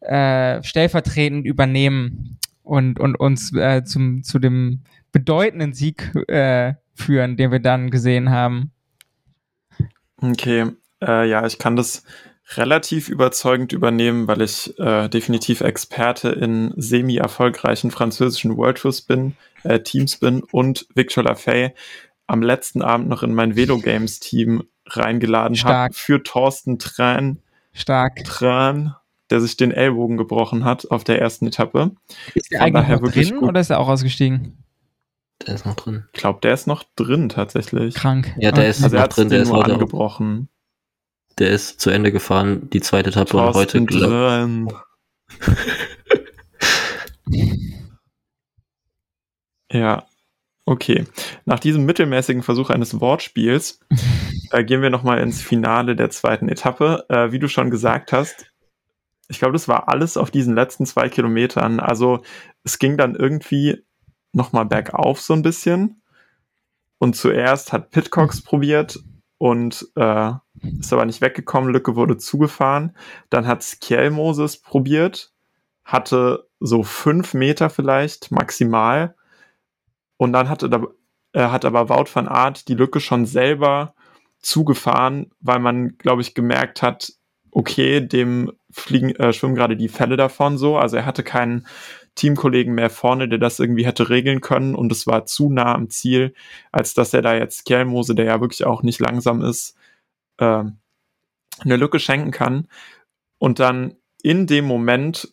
äh, stellvertretend übernehmen und, und uns äh, zum, zu dem bedeutenden Sieg äh, führen, den wir dann gesehen haben. Okay, äh, ja, ich kann das relativ überzeugend übernehmen, weil ich äh, definitiv Experte in semi-erfolgreichen französischen World Tours bin, äh, Teams bin und Victor Lafay am letzten Abend noch in mein Velo Games Team reingeladen habe Stark. für Thorsten Tran, Stark. Tran, der sich den Ellbogen gebrochen hat auf der ersten Etappe. Ist der Von eigentlich noch drin gut. oder ist er auch ausgestiegen? Der ist noch drin. Ich glaube, der ist noch drin tatsächlich. Krank. Ja, der ist Also er noch hat drin, der den ist nur heute, angebrochen. Der ist zu Ende gefahren, die zweite Etappe und heute glaub. Ja, okay. Nach diesem mittelmäßigen Versuch eines Wortspiels äh, gehen wir nochmal ins Finale der zweiten Etappe. Äh, wie du schon gesagt hast, ich glaube, das war alles auf diesen letzten zwei Kilometern. Also es ging dann irgendwie nochmal bergauf so ein bisschen. Und zuerst hat Pitcocks probiert und äh, ist aber nicht weggekommen. Lücke wurde zugefahren. Dann hat Skjell Moses probiert, hatte so fünf Meter vielleicht maximal. Und dann hatte da, äh, hat aber Wout van Aert die Lücke schon selber zugefahren, weil man, glaube ich, gemerkt hat, okay, dem fliegen, äh, schwimmen gerade die Fälle davon so. Also er hatte keinen Teamkollegen mehr vorne, der das irgendwie hätte regeln können und es war zu nah am Ziel, als dass er da jetzt Kjellmose, der ja wirklich auch nicht langsam ist, äh, eine Lücke schenken kann. Und dann in dem Moment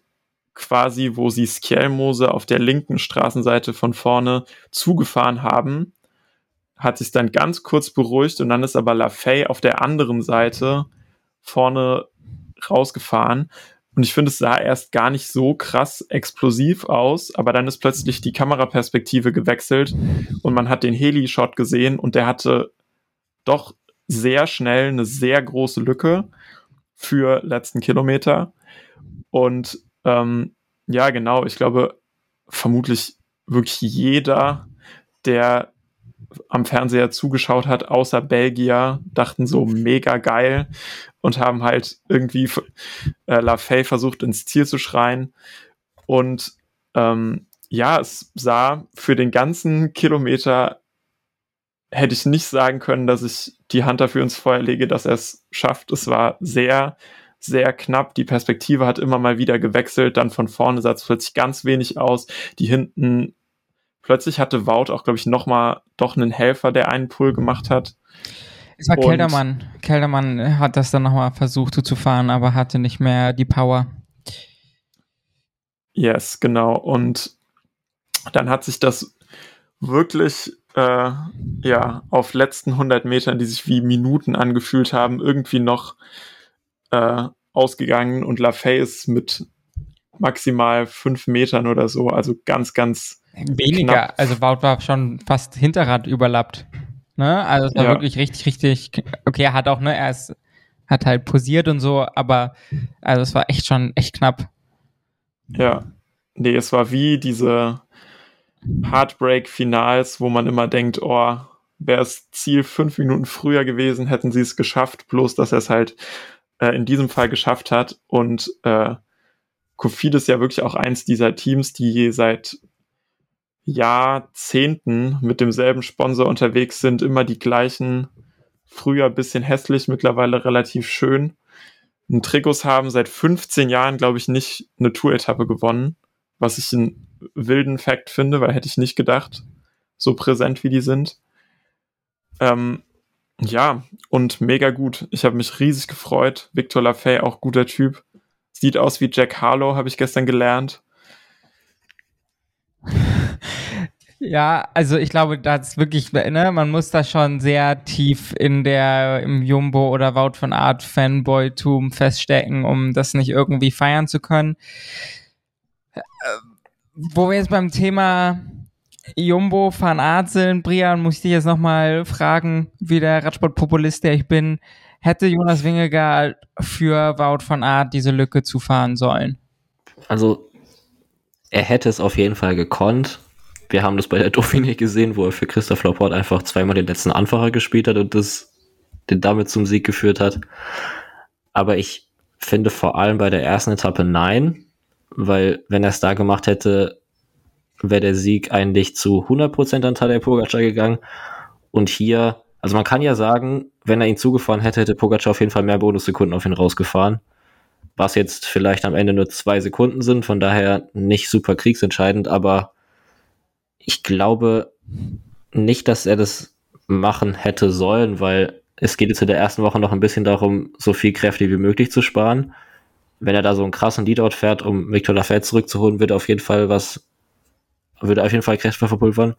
quasi, wo sie Skjelmose auf der linken Straßenseite von vorne zugefahren haben, hat sich dann ganz kurz beruhigt und dann ist aber Lafay auf der anderen Seite vorne rausgefahren. Und ich finde, es sah erst gar nicht so krass explosiv aus, aber dann ist plötzlich die Kameraperspektive gewechselt und man hat den Heli-Shot gesehen und der hatte doch sehr schnell eine sehr große Lücke für letzten Kilometer. Und ähm, ja, genau, ich glaube, vermutlich wirklich jeder, der am Fernseher zugeschaut hat, außer Belgier, dachten so mega geil und haben halt irgendwie äh, Lafay versucht ins Ziel zu schreien. Und ähm, ja, es sah für den ganzen Kilometer hätte ich nicht sagen können, dass ich die Hand dafür ins Feuer lege, dass er es schafft. Es war sehr, sehr knapp. Die Perspektive hat immer mal wieder gewechselt. Dann von vorne sah es plötzlich ganz wenig aus. Die hinten, plötzlich hatte Wout auch, glaube ich, nochmal doch einen Helfer, der einen Pull gemacht hat. Es war Und- Keldermann. Keldermann hat das dann nochmal versucht so zu fahren, aber hatte nicht mehr die Power. Yes, genau. Und dann hat sich das wirklich äh, ja auf letzten 100 Metern, die sich wie Minuten angefühlt haben, irgendwie noch äh, ausgegangen und Lafay ist mit maximal fünf Metern oder so, also ganz, ganz Weniger, knapp. also Wout war schon fast Hinterrad überlappt. Ne? Also es war ja. wirklich richtig, richtig, okay, er hat auch, ne, er ist, hat halt posiert und so, aber also es war echt schon echt knapp. Ja. Nee, es war wie diese Heartbreak-Finals, wo man immer denkt, oh, wäre das Ziel fünf Minuten früher gewesen, hätten sie es geschafft, bloß dass er es halt äh, in diesem Fall geschafft hat. Und äh, Kofid ist ja wirklich auch eins dieser Teams, die seit Jahrzehnten mit demselben Sponsor unterwegs sind, immer die gleichen, früher bisschen hässlich, mittlerweile relativ schön. Ein Trikots haben seit 15 Jahren, glaube ich, nicht eine Tour-Etappe gewonnen, was ich einen wilden Fact finde, weil hätte ich nicht gedacht, so präsent wie die sind. Ähm, ja, und mega gut. Ich habe mich riesig gefreut. Victor Lafay, auch guter Typ. Sieht aus wie Jack Harlow, habe ich gestern gelernt. Ja, also ich glaube, das wirklich, ne, man muss da schon sehr tief in der, im Jumbo oder Wout von Art Fanboy-Tum feststecken, um das nicht irgendwie feiern zu können. Wo wir jetzt beim Thema Jumbo Van Art sind, Brian, muss ich dich jetzt nochmal fragen, wie der Radsportpopulist, der ich bin, hätte Jonas Wingegaard für Wout van Art diese Lücke zufahren sollen? Also, er hätte es auf jeden Fall gekonnt. Wir haben das bei der Dauphiné gesehen, wo er für Christoph Laporte einfach zweimal den letzten Anfacher gespielt hat und das den damit zum Sieg geführt hat. Aber ich finde vor allem bei der ersten Etappe nein, weil wenn er es da gemacht hätte, wäre der Sieg eigentlich zu 100% an Tadej Pogacar gegangen. Und hier, also man kann ja sagen, wenn er ihn zugefahren hätte, hätte Pogacar auf jeden Fall mehr Bonussekunden auf ihn rausgefahren. Was jetzt vielleicht am Ende nur zwei Sekunden sind, von daher nicht super kriegsentscheidend, aber ich glaube nicht, dass er das machen hätte sollen, weil es geht jetzt in der ersten Woche noch ein bisschen darum, so viel Kräfte wie möglich zu sparen. Wenn er da so einen krassen Leadout fährt, um Victor Lafayette zurückzuholen, wird auf jeden Fall was würde auf jeden Fall Kräfte verpulvern.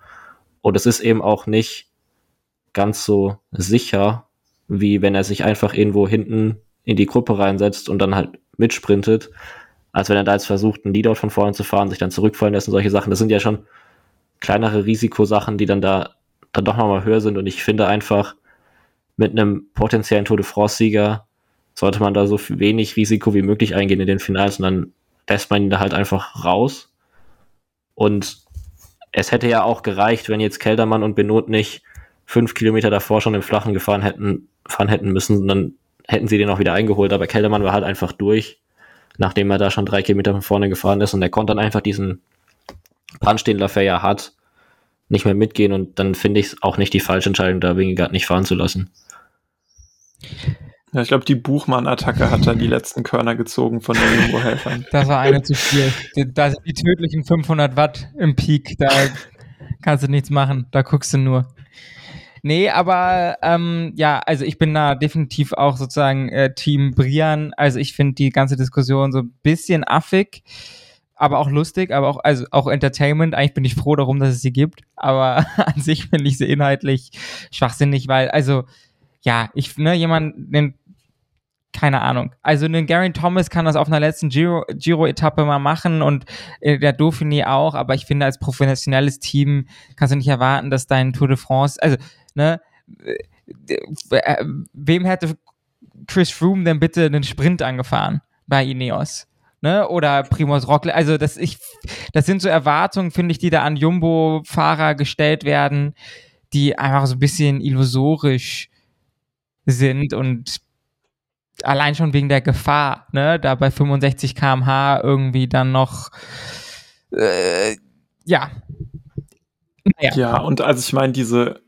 Und es ist eben auch nicht ganz so sicher, wie wenn er sich einfach irgendwo hinten in die Gruppe reinsetzt und dann halt mitsprintet, als wenn er da jetzt versucht, einen Leadout von vorne zu fahren, sich dann zurückfallen lässt und solche Sachen. Das sind ja schon kleinere Risikosachen, die dann da dann doch nochmal höher sind. Und ich finde einfach, mit einem potenziellen Tour de France-Sieger sollte man da so wenig Risiko wie möglich eingehen in den Finals und dann lässt man ihn da halt einfach raus. Und es hätte ja auch gereicht, wenn jetzt Keldermann und Benot nicht fünf Kilometer davor schon im Flachen gefahren hätten, fahren hätten müssen, dann hätten sie den auch wieder eingeholt. Aber Keldermann war halt einfach durch, nachdem er da schon drei Kilometer von vorne gefahren ist und er konnte dann einfach diesen Punch, den Lafayette hat, nicht mehr mitgehen und dann finde ich es auch nicht die falsche Entscheidung, da Wingegaard nicht fahren zu lassen. Ja, ich glaube, die Buchmann-Attacke hat dann die letzten Körner gezogen von den Jumbo-Helfern. Das war eine zu viel. Da sind die tödlichen 500 Watt im Peak. Da kannst du nichts machen. Da guckst du nur. Nee, aber ähm, ja, also ich bin da definitiv auch sozusagen äh, Team Brian. Also ich finde die ganze Diskussion so ein bisschen affig, aber auch lustig, aber auch, also auch Entertainment. Eigentlich bin ich froh darum, dass es sie gibt. Aber an sich finde ich sie inhaltlich schwachsinnig, weil, also ja, ich, ne, jemand, den, keine Ahnung. Also einen Gary Thomas kann das auf einer letzten Giro-Etappe mal machen und äh, der Dauphiné auch, aber ich finde, als professionelles Team kannst du nicht erwarten, dass dein Tour de France, also, ne, äh, äh, wem hätte Chris Froome denn bitte einen Sprint angefahren bei Ineos? Ne? Oder Primoz Rockle. Also das ich, das sind so Erwartungen, finde ich, die da an Jumbo-Fahrer gestellt werden, die einfach so ein bisschen illusorisch sind und allein schon wegen der Gefahr, ne, da bei 65 km/h irgendwie dann noch, äh, ja. Naja. Ja, und also ich meine, diese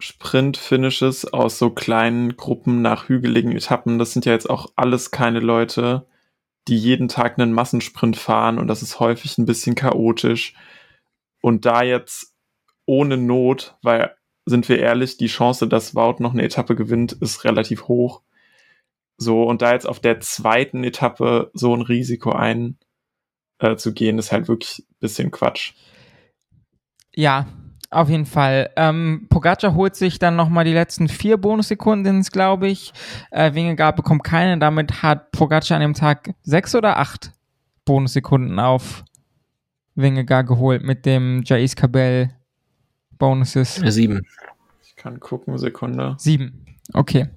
Sprint-Finishes aus so kleinen Gruppen nach hügeligen Etappen, das sind ja jetzt auch alles keine Leute, die jeden Tag einen Massensprint fahren und das ist häufig ein bisschen chaotisch. Und da jetzt ohne Not, weil sind wir ehrlich, die Chance, dass Wout noch eine Etappe gewinnt, ist relativ hoch. So, und da jetzt auf der zweiten Etappe so ein Risiko einzugehen, äh, ist halt wirklich ein bisschen Quatsch. Ja, auf jeden Fall. Ähm, Pogacar holt sich dann nochmal die letzten vier Bonussekunden, glaube ich. Äh, Wingegaard bekommt keine. Damit hat Pogacar an dem Tag sechs oder acht Bonussekunden auf Wingegar geholt mit dem Jais Cabell Bonuses? Sieben. Ich kann gucken, Sekunde. Sieben. Okay.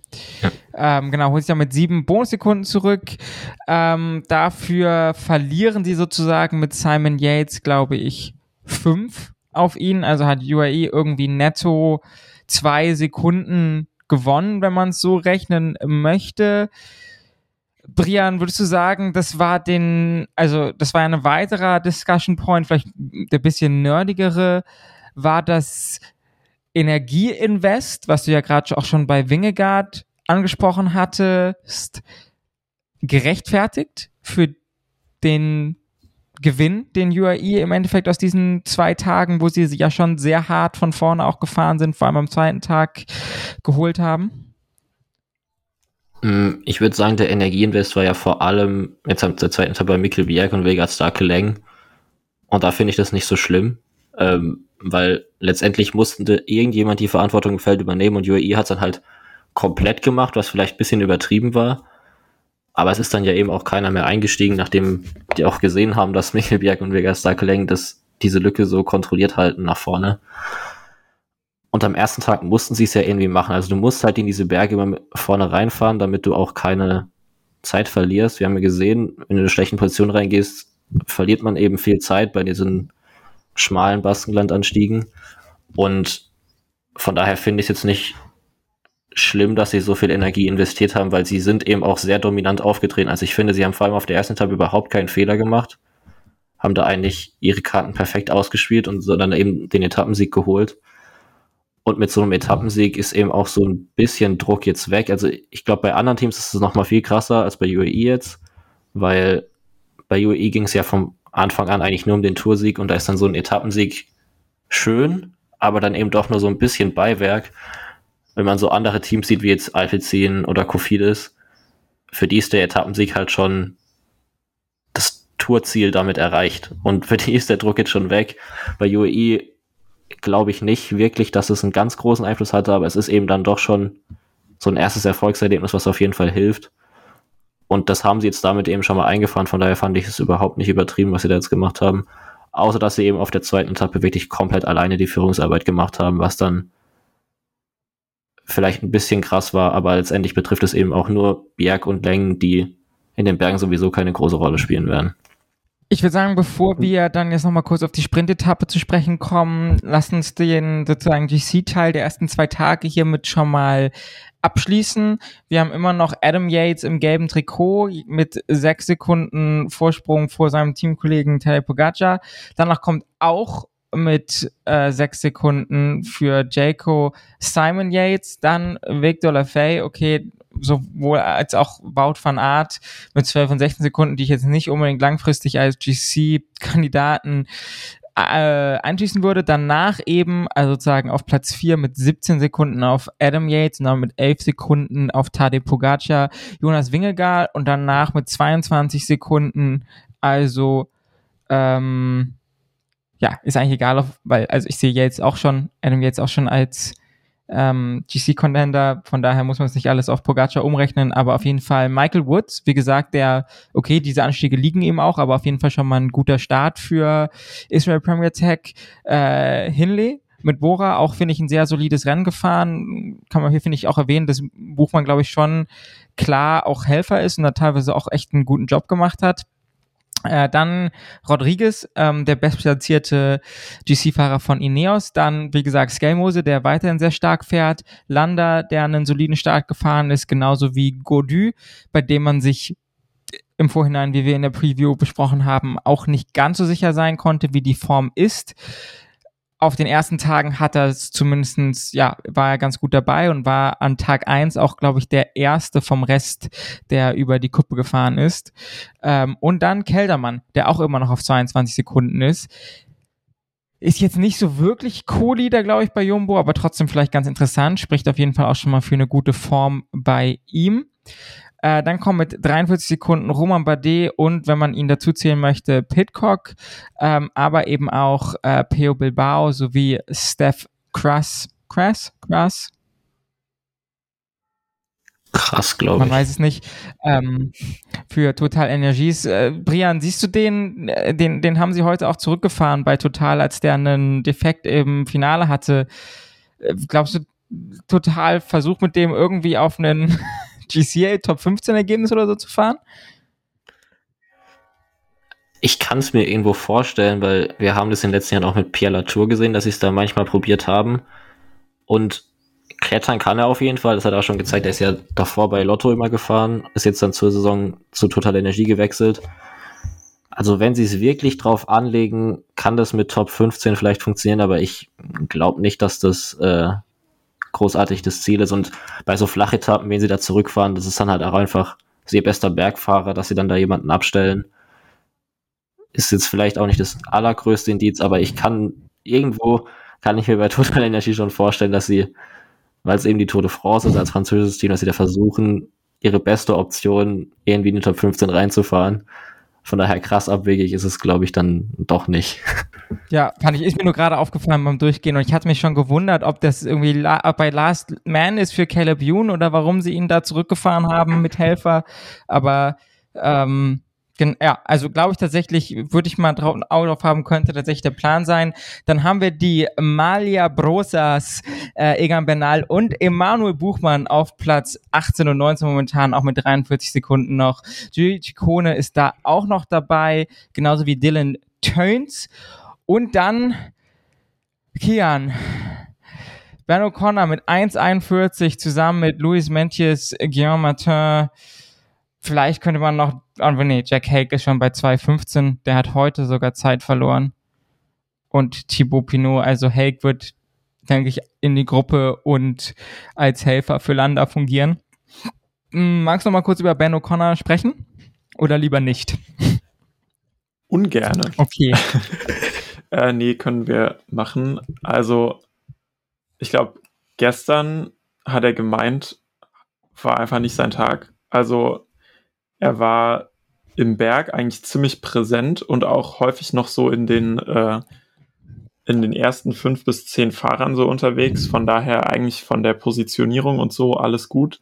Ja. Ähm, genau, holt sich damit sieben Bonussekunden zurück. Ähm, dafür verlieren sie sozusagen mit Simon Yates, glaube ich, fünf auf ihn. Also hat UAE irgendwie netto zwei Sekunden gewonnen, wenn man es so rechnen möchte. Brian, würdest du sagen, das war den, also das war ein weiterer Discussion Point, vielleicht der bisschen nerdigere, war das Energieinvest, was du ja gerade auch schon bei Wingegaard angesprochen hattest, gerechtfertigt für den Gewinn, den UAE im Endeffekt aus diesen zwei Tagen, wo sie ja schon sehr hart von vorne auch gefahren sind, vor allem am zweiten Tag geholt haben? Mm, ich würde sagen, der Energieinvest war ja vor allem jetzt am zweiten Tag bei Mikkel Bjerg und Vegard Starke Leng. Und da finde ich das nicht so schlimm, ähm, weil letztendlich musste irgendjemand die Verantwortung im Feld übernehmen und UAE hat es dann halt komplett gemacht, was vielleicht ein bisschen übertrieben war. Aber es ist dann ja eben auch keiner mehr eingestiegen, nachdem die auch gesehen haben, dass Michelberg und Vega Starkeleng das, diese Lücke so kontrolliert halten nach vorne. Und am ersten Tag mussten sie es ja irgendwie machen. Also du musst halt in diese Berge immer vorne reinfahren, damit du auch keine Zeit verlierst. Wir haben ja gesehen, wenn du in eine schlechte Position reingehst, verliert man eben viel Zeit bei diesen schmalen Baskenlandanstiegen. Und von daher finde ich es jetzt nicht schlimm, dass sie so viel Energie investiert haben, weil sie sind eben auch sehr dominant aufgetreten. Also ich finde, sie haben vor allem auf der ersten Etappe überhaupt keinen Fehler gemacht, haben da eigentlich ihre Karten perfekt ausgespielt und so dann eben den Etappensieg geholt. Und mit so einem Etappensieg ist eben auch so ein bisschen Druck jetzt weg. Also ich glaube, bei anderen Teams ist es noch mal viel krasser als bei UAE jetzt, weil bei UAE ging es ja vom Anfang an eigentlich nur um den Toursieg und da ist dann so ein Etappensieg schön, aber dann eben doch nur so ein bisschen Beiwerk wenn man so andere Teams sieht, wie jetzt Alpecin oder Kofidis, für die ist der Etappensieg halt schon das Tourziel damit erreicht. Und für die ist der Druck jetzt schon weg. Bei UAE glaube ich nicht wirklich, dass es einen ganz großen Einfluss hatte, aber es ist eben dann doch schon so ein erstes Erfolgserlebnis, was auf jeden Fall hilft. Und das haben sie jetzt damit eben schon mal eingefahren, von daher fand ich es überhaupt nicht übertrieben, was sie da jetzt gemacht haben. Außer dass sie eben auf der zweiten Etappe wirklich komplett alleine die Führungsarbeit gemacht haben, was dann vielleicht ein bisschen krass war, aber letztendlich betrifft es eben auch nur Bjerg und Längen, die in den Bergen sowieso keine große Rolle spielen werden. Ich würde sagen, bevor wir dann jetzt nochmal kurz auf die Sprintetappe zu sprechen kommen, lass uns den sozusagen GC-Teil der ersten zwei Tage hiermit schon mal abschließen. Wir haben immer noch Adam Yates im gelben Trikot mit sechs Sekunden Vorsprung vor seinem Teamkollegen Tadej Pogacar. Danach kommt auch mit äh, sechs Sekunden für Jaco Simon Yates, dann Victor Lafay, okay, sowohl als auch Wout van Art mit 12 und 16 Sekunden, die ich jetzt nicht unbedingt langfristig als GC-Kandidaten äh, einschließen würde. Danach eben, also sozusagen auf Platz 4 mit 17 Sekunden auf Adam Yates dann mit 11 Sekunden auf Tade Pogacar, Jonas Wingegaard und danach mit 22 Sekunden, also ähm, ja, ist eigentlich egal, weil, also ich sehe jetzt auch schon, Adam jetzt auch schon als ähm, GC-Contender, von daher muss man es nicht alles auf Pogacar umrechnen, aber auf jeden Fall Michael Woods, wie gesagt, der, okay, diese Anstiege liegen ihm auch, aber auf jeden Fall schon mal ein guter Start für Israel Premier Tech. Äh, Hinley mit Bora auch, finde ich, ein sehr solides Rennen gefahren. Kann man hier, finde ich, auch erwähnen, dass Buchmann, glaube ich, schon klar auch Helfer ist und da teilweise auch echt einen guten Job gemacht hat. Äh, dann Rodriguez, ähm, der bestplatzierte GC-Fahrer von Ineos. Dann, wie gesagt, Skelmose, der weiterhin sehr stark fährt. Landa, der einen soliden Start gefahren ist, genauso wie Godu, bei dem man sich im Vorhinein, wie wir in der Preview besprochen haben, auch nicht ganz so sicher sein konnte, wie die Form ist auf den ersten Tagen hat er es zumindestens ja, war er ganz gut dabei und war an Tag eins auch, glaube ich, der erste vom Rest, der über die Kuppe gefahren ist. Ähm, und dann Keldermann, der auch immer noch auf 22 Sekunden ist. Ist jetzt nicht so wirklich Co-Leader, glaube ich, bei Jumbo, aber trotzdem vielleicht ganz interessant. Spricht auf jeden Fall auch schon mal für eine gute Form bei ihm. Äh, dann kommen mit 43 Sekunden Roman Bardet und, wenn man ihn dazu zählen möchte, Pitcock, ähm, aber eben auch äh, Peo Bilbao sowie Steph Krass. Krass? Krass? Krass, glaube ich. Man weiß es nicht. Ähm, für Total Energies. Äh, Brian, siehst du den, äh, den, den haben sie heute auch zurückgefahren bei Total, als der einen Defekt im Finale hatte. Äh, glaubst du, Total versucht mit dem irgendwie auf einen GCA Top 15 Ergebnis oder so zu fahren? Ich kann es mir irgendwo vorstellen, weil wir haben das in den letzten Jahren auch mit Pierre Latour gesehen, dass sie es da manchmal probiert haben. Und klettern kann er auf jeden Fall. Das hat er auch schon gezeigt. Er ist ja davor bei Lotto immer gefahren, ist jetzt dann zur Saison zu Total Energie gewechselt. Also wenn sie es wirklich drauf anlegen, kann das mit Top 15 vielleicht funktionieren, aber ich glaube nicht, dass das äh, großartig das Ziel ist. Und bei so Flachetappen, wenn sie da zurückfahren, das ist dann halt auch einfach sehr bester Bergfahrer, dass sie dann da jemanden abstellen. Ist jetzt vielleicht auch nicht das allergrößte Indiz, aber ich kann irgendwo, kann ich mir bei Total Energy schon vorstellen, dass sie weil es eben die Tour de France ist als französisches Team, dass sie da versuchen, ihre beste Option irgendwie in die Top 15 reinzufahren. Von daher krass abwegig ist es, glaube ich, dann doch nicht. Ja, fand ich, ist mir nur gerade aufgefallen beim Durchgehen und ich hatte mich schon gewundert, ob das irgendwie la bei Last Man ist für Caleb Youn oder warum sie ihn da zurückgefahren haben mit Helfer. Aber ähm, ja, also glaube ich tatsächlich, würde ich mal drauf, ein Auge drauf haben, könnte tatsächlich der Plan sein. Dann haben wir die Malia Brosas, äh, Egan Bernal und Emanuel Buchmann auf Platz 18 und 19 momentan, auch mit 43 Sekunden noch. Julie Ciccone ist da auch noch dabei, genauso wie Dylan Töns. Und dann Kian. Ben O'Connor mit 1,41 zusammen mit Luis Mentius, Guillaume Martin, Vielleicht könnte man noch, oh nee, Jack Hake ist schon bei 2,15, der hat heute sogar Zeit verloren. Und Thibaut Pinot, also Hake wird, denke ich, in die Gruppe und als Helfer für Landa fungieren. Hm, magst du noch mal kurz über Ben O'Connor sprechen? Oder lieber nicht? Ungerne. Okay. äh, nee, können wir machen. Also, ich glaube, gestern hat er gemeint, war einfach nicht sein Tag. Also, er war im Berg eigentlich ziemlich präsent und auch häufig noch so in den, äh, in den ersten fünf bis zehn Fahrern so unterwegs. Von daher eigentlich von der Positionierung und so alles gut.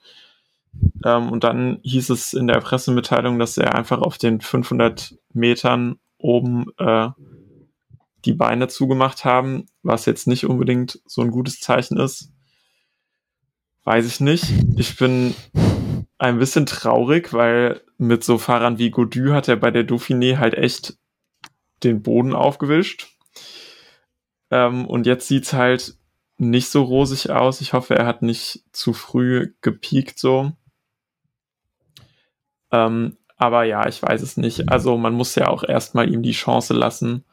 Ähm, und dann hieß es in der Pressemitteilung, dass er einfach auf den 500 Metern oben äh, die Beine zugemacht haben, was jetzt nicht unbedingt so ein gutes Zeichen ist. Weiß ich nicht. Ich bin ein bisschen traurig, weil mit so Fahrern wie Godu hat er bei der Dauphiné halt echt den Boden aufgewischt. Ähm, und jetzt sieht's halt nicht so rosig aus. Ich hoffe, er hat nicht zu früh gepiekt so. Ähm, aber ja, ich weiß es nicht. Also man muss ja auch erstmal ihm die Chance lassen,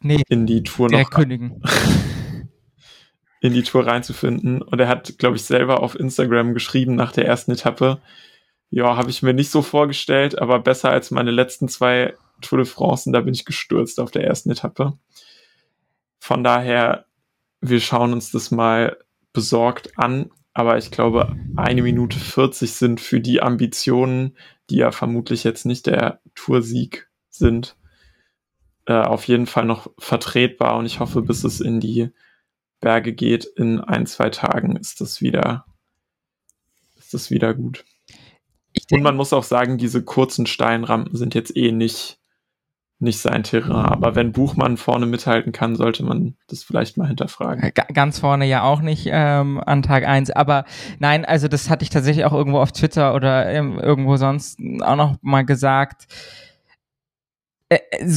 nee, in die Tour noch kündigen. in die Tour reinzufinden. Und er hat, glaube ich, selber auf Instagram geschrieben nach der ersten Etappe, ja, habe ich mir nicht so vorgestellt, aber besser als meine letzten zwei Tour de France, und da bin ich gestürzt auf der ersten Etappe. Von daher, wir schauen uns das mal besorgt an, aber ich glaube, eine Minute 40 sind für die Ambitionen, die ja vermutlich jetzt nicht der Toursieg sind, äh, auf jeden Fall noch vertretbar und ich hoffe, bis es in die Berge geht, in ein, zwei Tagen ist das wieder, ist das wieder gut. Und man muss auch sagen, diese kurzen Steinrampen sind jetzt eh nicht, nicht sein Terrain. Aber wenn Buchmann vorne mithalten kann, sollte man das vielleicht mal hinterfragen. Ganz vorne ja auch nicht ähm, an Tag eins. Aber nein, also das hatte ich tatsächlich auch irgendwo auf Twitter oder ähm, irgendwo sonst auch noch mal gesagt äh,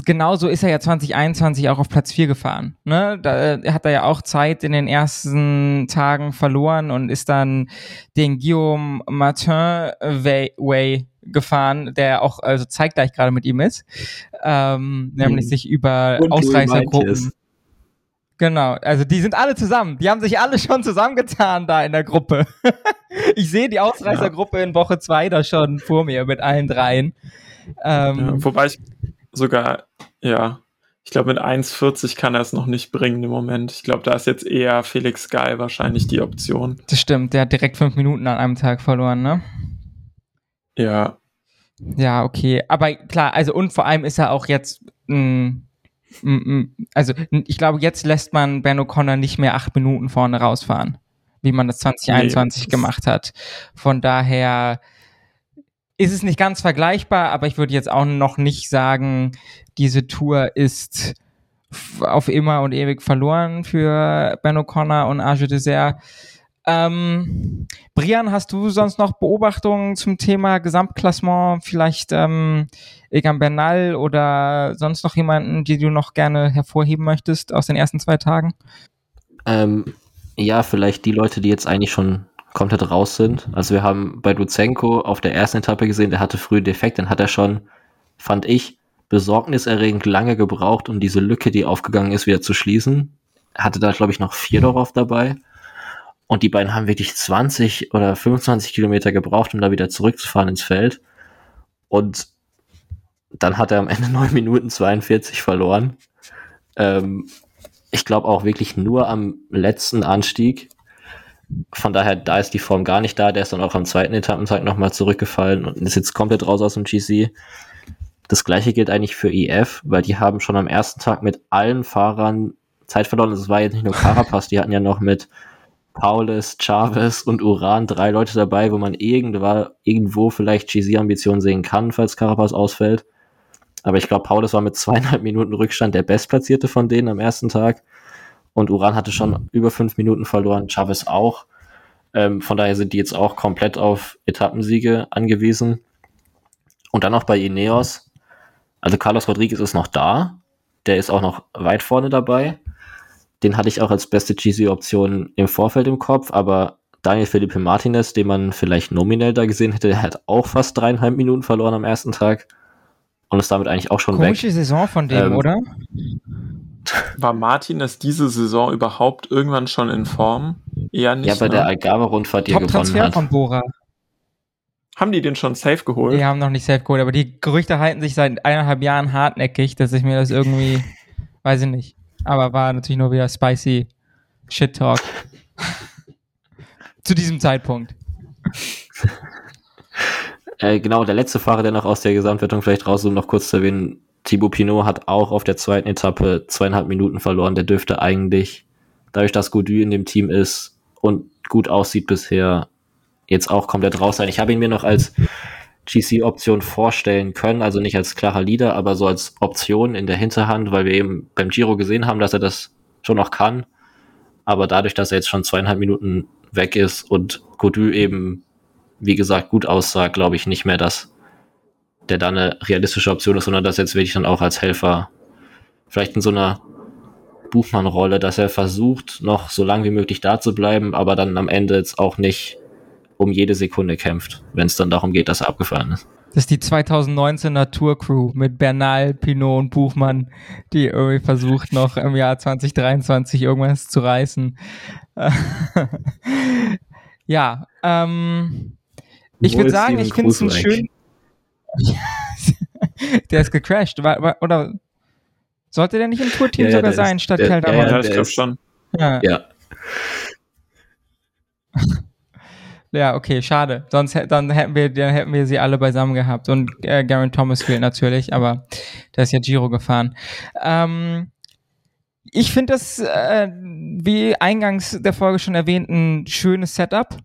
genauso ist er ja 2021 auch auf Platz 4 gefahren. Ne? Da äh, hat er ja auch Zeit in den ersten Tagen verloren und ist dann den Guillaume Martin Way, Way gefahren, der auch also zeitgleich gerade mit ihm ist. Ähm, nämlich mhm. sich über Ausreißergruppen. Genau, also die sind alle zusammen. Die haben sich alle schon zusammengetan da in der Gruppe. ich sehe die Ausreißergruppe ja. in Woche 2 da schon vor mir mit allen dreien. Ähm, ja, wobei ich sogar, ja, ich glaube, mit 1,40 kann er es noch nicht bringen im Moment. Ich glaube, da ist jetzt eher Felix Geil wahrscheinlich die Option. Das stimmt, der hat direkt fünf Minuten an einem Tag verloren, ne? Ja. Ja, okay. Aber klar, also und vor allem ist er auch jetzt, mh, mh, also ich glaube, jetzt lässt man Ben O'Connor nicht mehr acht Minuten vorne rausfahren. wie man das 2021 nee, gemacht hat. Von daher ist es nicht ganz vergleichbar, aber ich würde jetzt auch noch nicht sagen, diese Tour ist auf immer und ewig verloren für Ben O'Connor und Arge Dessert. Ähm, Brian, hast du sonst noch Beobachtungen zum Thema Gesamtklassement? Vielleicht ähm, Egan Bernal oder sonst noch jemanden, die du noch gerne hervorheben möchtest aus den ersten zwei Tagen? Ähm, ja, vielleicht die Leute, die jetzt eigentlich schon komplett raus sind. Also wir haben bei Luzenko auf der ersten Etappe gesehen, der hatte früh Defekt, dann hat er schon, fand ich, besorgniserregend lange gebraucht, um diese Lücke, die aufgegangen ist, wieder zu schließen. Er hatte da, glaube ich, noch vier darauf dabei. Und die beiden haben wirklich 20 oder 25 Kilometer gebraucht, um da wieder zurückzufahren ins Feld. Und dann hat er am Ende 9 Minuten 42 verloren. Ähm, ich glaube auch wirklich nur am letzten Anstieg. Von daher, da ist die Form gar nicht da. Der ist dann auch am zweiten Etappentag nochmal zurückgefallen und ist jetzt komplett raus aus dem GC. Das gleiche gilt eigentlich für EF, weil die haben schon am ersten Tag mit allen Fahrern Zeit verloren. Es war jetzt nicht nur Carapaz, die hatten ja noch mit Paulus, Chavez und Uran drei Leute dabei, wo man irgendwo, irgendwo vielleicht GC-Ambitionen sehen kann, falls Carapaz ausfällt. Aber ich glaube, Paulus war mit zweieinhalb Minuten Rückstand der Bestplatzierte von denen am ersten Tag. Und Uran hatte schon über fünf Minuten verloren, Chavez auch. Ähm, von daher sind die jetzt auch komplett auf Etappensiege angewiesen. Und dann noch bei Ineos. Also Carlos Rodriguez ist noch da. Der ist auch noch weit vorne dabei. Den hatte ich auch als beste GC-Option im Vorfeld im Kopf, aber Daniel Felipe Martinez, den man vielleicht nominell da gesehen hätte, der hat auch fast dreieinhalb Minuten verloren am ersten Tag und ist damit eigentlich auch schon Komische weg. Komische Saison von dem, ähm, oder? War Martinez diese Saison überhaupt irgendwann schon in Form? Eher nicht. Ja, bei ne? der Algarve-Rundfahrt, die er gewonnen hat. von Bora. Haben die den schon safe geholt? Die haben noch nicht safe geholt, aber die Gerüchte halten sich seit eineinhalb Jahren hartnäckig, dass ich mir das irgendwie, weiß ich nicht. Aber war natürlich nur wieder spicy Shit Talk. Zu diesem Zeitpunkt. Äh, genau, der letzte Fahrer, der noch aus der Gesamtwertung vielleicht raus, um noch kurz zu erwähnen, Thibaut Pinot hat auch auf der zweiten Etappe zweieinhalb Minuten verloren. Der dürfte eigentlich, dadurch, dass Gaudu in dem Team ist und gut aussieht bisher, jetzt auch komplett raus sein. Ich habe ihn mir noch als GC-Option vorstellen können, also nicht als klarer Leader, aber so als Option in der Hinterhand, weil wir eben beim Giro gesehen haben, dass er das schon noch kann. Aber dadurch, dass er jetzt schon zweieinhalb Minuten weg ist und Godu eben, wie gesagt, gut aussah, glaube ich nicht mehr, dass der da eine realistische Option ist, sondern dass jetzt wirklich dann auch als Helfer vielleicht in so einer Buchmann-Rolle, dass er versucht, noch so lange wie möglich da zu bleiben, aber dann am Ende jetzt auch nicht um jede Sekunde kämpft, wenn es dann darum geht, dass er abgefallen ist. Das ist die 2019er Tour Crew mit Bernal, Pinot und Buchmann, die irgendwie versucht, noch im Jahr 2023 irgendwas zu reißen. ja, ähm, ich würde sagen, ich finde es ein schön. der ist gecrashed, war, war, oder sollte der nicht im Tourteam ja, ja, sogar sein, ist, statt Keldermann? Ja, ja, ich glaube schon. Ja. ja. Ja, okay, schade. Sonst dann hätten wir, dann hätten wir sie alle beisammen gehabt. Und äh, Garen Thomas fehlt natürlich, aber der ist ja Giro gefahren. Ähm, ich finde das, äh, wie eingangs der Folge schon erwähnt, ein schönes Setup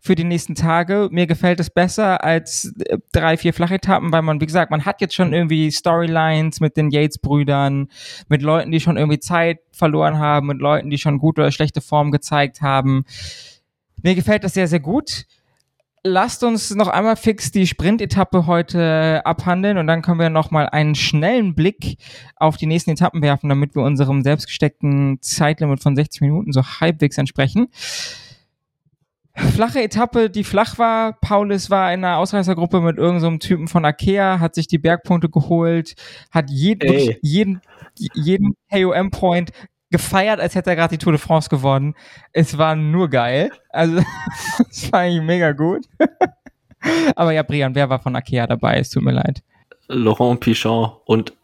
für die nächsten Tage. Mir gefällt es besser als äh, drei, vier Flachetappen, weil man, wie gesagt, man hat jetzt schon irgendwie Storylines mit den Yates-Brüdern, mit Leuten, die schon irgendwie Zeit verloren haben, mit Leuten, die schon gute oder schlechte Form gezeigt haben. Mir gefällt das sehr, sehr gut. Lasst uns noch einmal fix die Sprint-Etappe heute abhandeln und dann können wir noch mal einen schnellen Blick auf die nächsten Etappen werfen, damit wir unserem selbstgesteckten Zeitlimit von 60 Minuten so halbwegs entsprechen. Flache Etappe, die flach war. Paulus war in einer Ausreißergruppe mit irgendeinem so Typen von Akea, hat sich die Bergpunkte geholt, hat jeden, jeden, jeden KOM-Point gefeiert, als hätte er gerade die Tour de France gewonnen. Es war nur geil. Also, es war eigentlich mega gut. Aber ja, Brian, wer war von Akea dabei? Es tut mir leid. Laurent Pichon und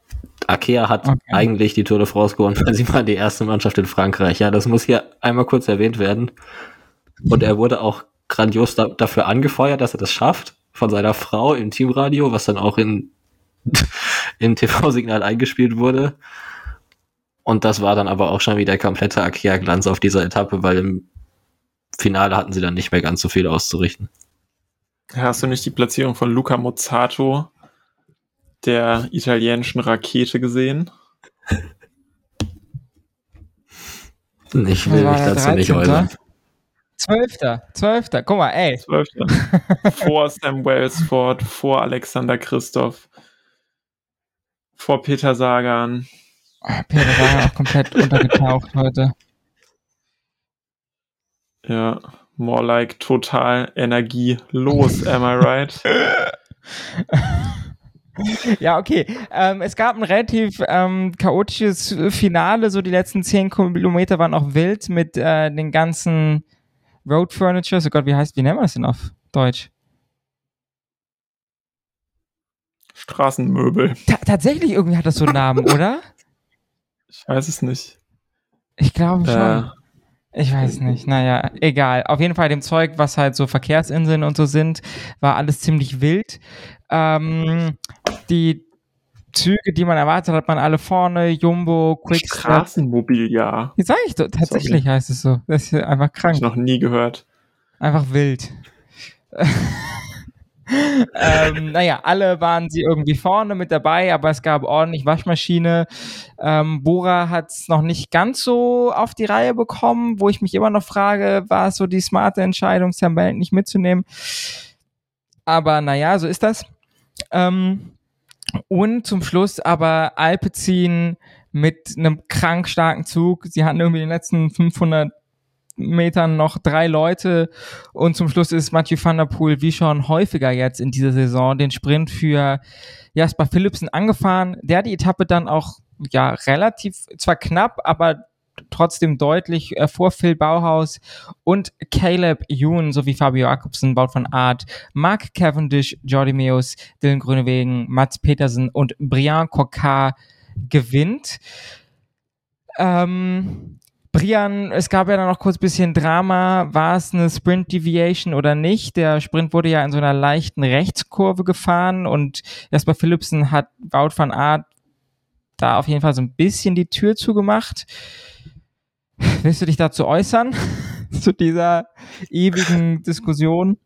Akea hat okay. eigentlich die Tour de France gewonnen, weil sie war die erste Mannschaft in Frankreich. Ja, das muss hier einmal kurz erwähnt werden. Und er wurde auch grandios da, dafür angefeuert, dass er das schafft, von seiner Frau im Teamradio, was dann auch in, im TV-Signal eingespielt wurde. Und das war dann aber auch schon wieder kompletter Akea-Glanz auf dieser Etappe, weil im Finale hatten sie dann nicht mehr ganz so viel auszurichten. Hast du nicht die Platzierung von Luca Mozzato, der italienischen Rakete, gesehen? Ich will mich dazu nicht äußern. Zwölfter, Zwölfter, guck mal, ey. Zwölfter. vor Sam Wellsford, vor Alexander Christoph, vor Peter Sagan. Oh, Peter Sagan auch komplett untergetaucht heute. Ja, more like total energielos, am I right? ja, okay. Ähm, es gab ein relativ ähm, chaotisches Finale. So die letzten zehn Kilometer waren auch wild mit äh, den ganzen Road Furniture. Oh Gott, wie heißt, wie nennen wir das denn auf Deutsch? Straßenmöbel. Ta tatsächlich irgendwie hat das so einen Namen, oder? Ich weiß es nicht. Ich glaube schon. Äh, ich weiß nicht, naja, egal. Auf jeden Fall dem Zeug, was halt so Verkehrsinseln und so sind, war alles ziemlich wild. Ähm, die Züge, die man erwartet hat, man alle vorne, Jumbo, Quickstep. Straßenmobiliar. Wie sag ich doch, tatsächlich Sorry. heißt es so. Das ist einfach krank. Hab ich noch nie gehört. Einfach wild. ähm, naja, alle waren sie irgendwie vorne mit dabei, aber es gab ordentlich Waschmaschine. Ähm, Bora hat es noch nicht ganz so auf die Reihe bekommen, wo ich mich immer noch frage, war es so die smarte Entscheidung, Sam Bennett nicht mitzunehmen? Aber naja, so ist das. Ähm, und zum Schluss aber Alpecin mit einem krank starken Zug. Sie hatten irgendwie in den letzten 500 Metern noch drei Leute und zum Schluss ist Mathieu van der Poel wie schon häufiger jetzt in dieser Saison den Sprint für Jasper Philipsen angefahren. Der die Etappe dann auch ja relativ zwar knapp, aber trotzdem deutlich äh, vor Phil Bauhaus und Caleb Youn sowie Fabio Jakobsen, Baut von Art, Mark Cavendish, Jordi Meus, Dylan Grünewegen, Mats Petersen und Brian Kokar gewinnt. Ähm, Brian, es gab ja dann noch kurz bisschen Drama. War es eine Sprint Deviation oder nicht? Der Sprint wurde ja in so einer leichten Rechtskurve gefahren und Jasper Philipsen hat Wout van Aert da auf jeden Fall so ein bisschen die Tür zugemacht. Willst du dich dazu äußern? zu dieser ewigen Diskussion?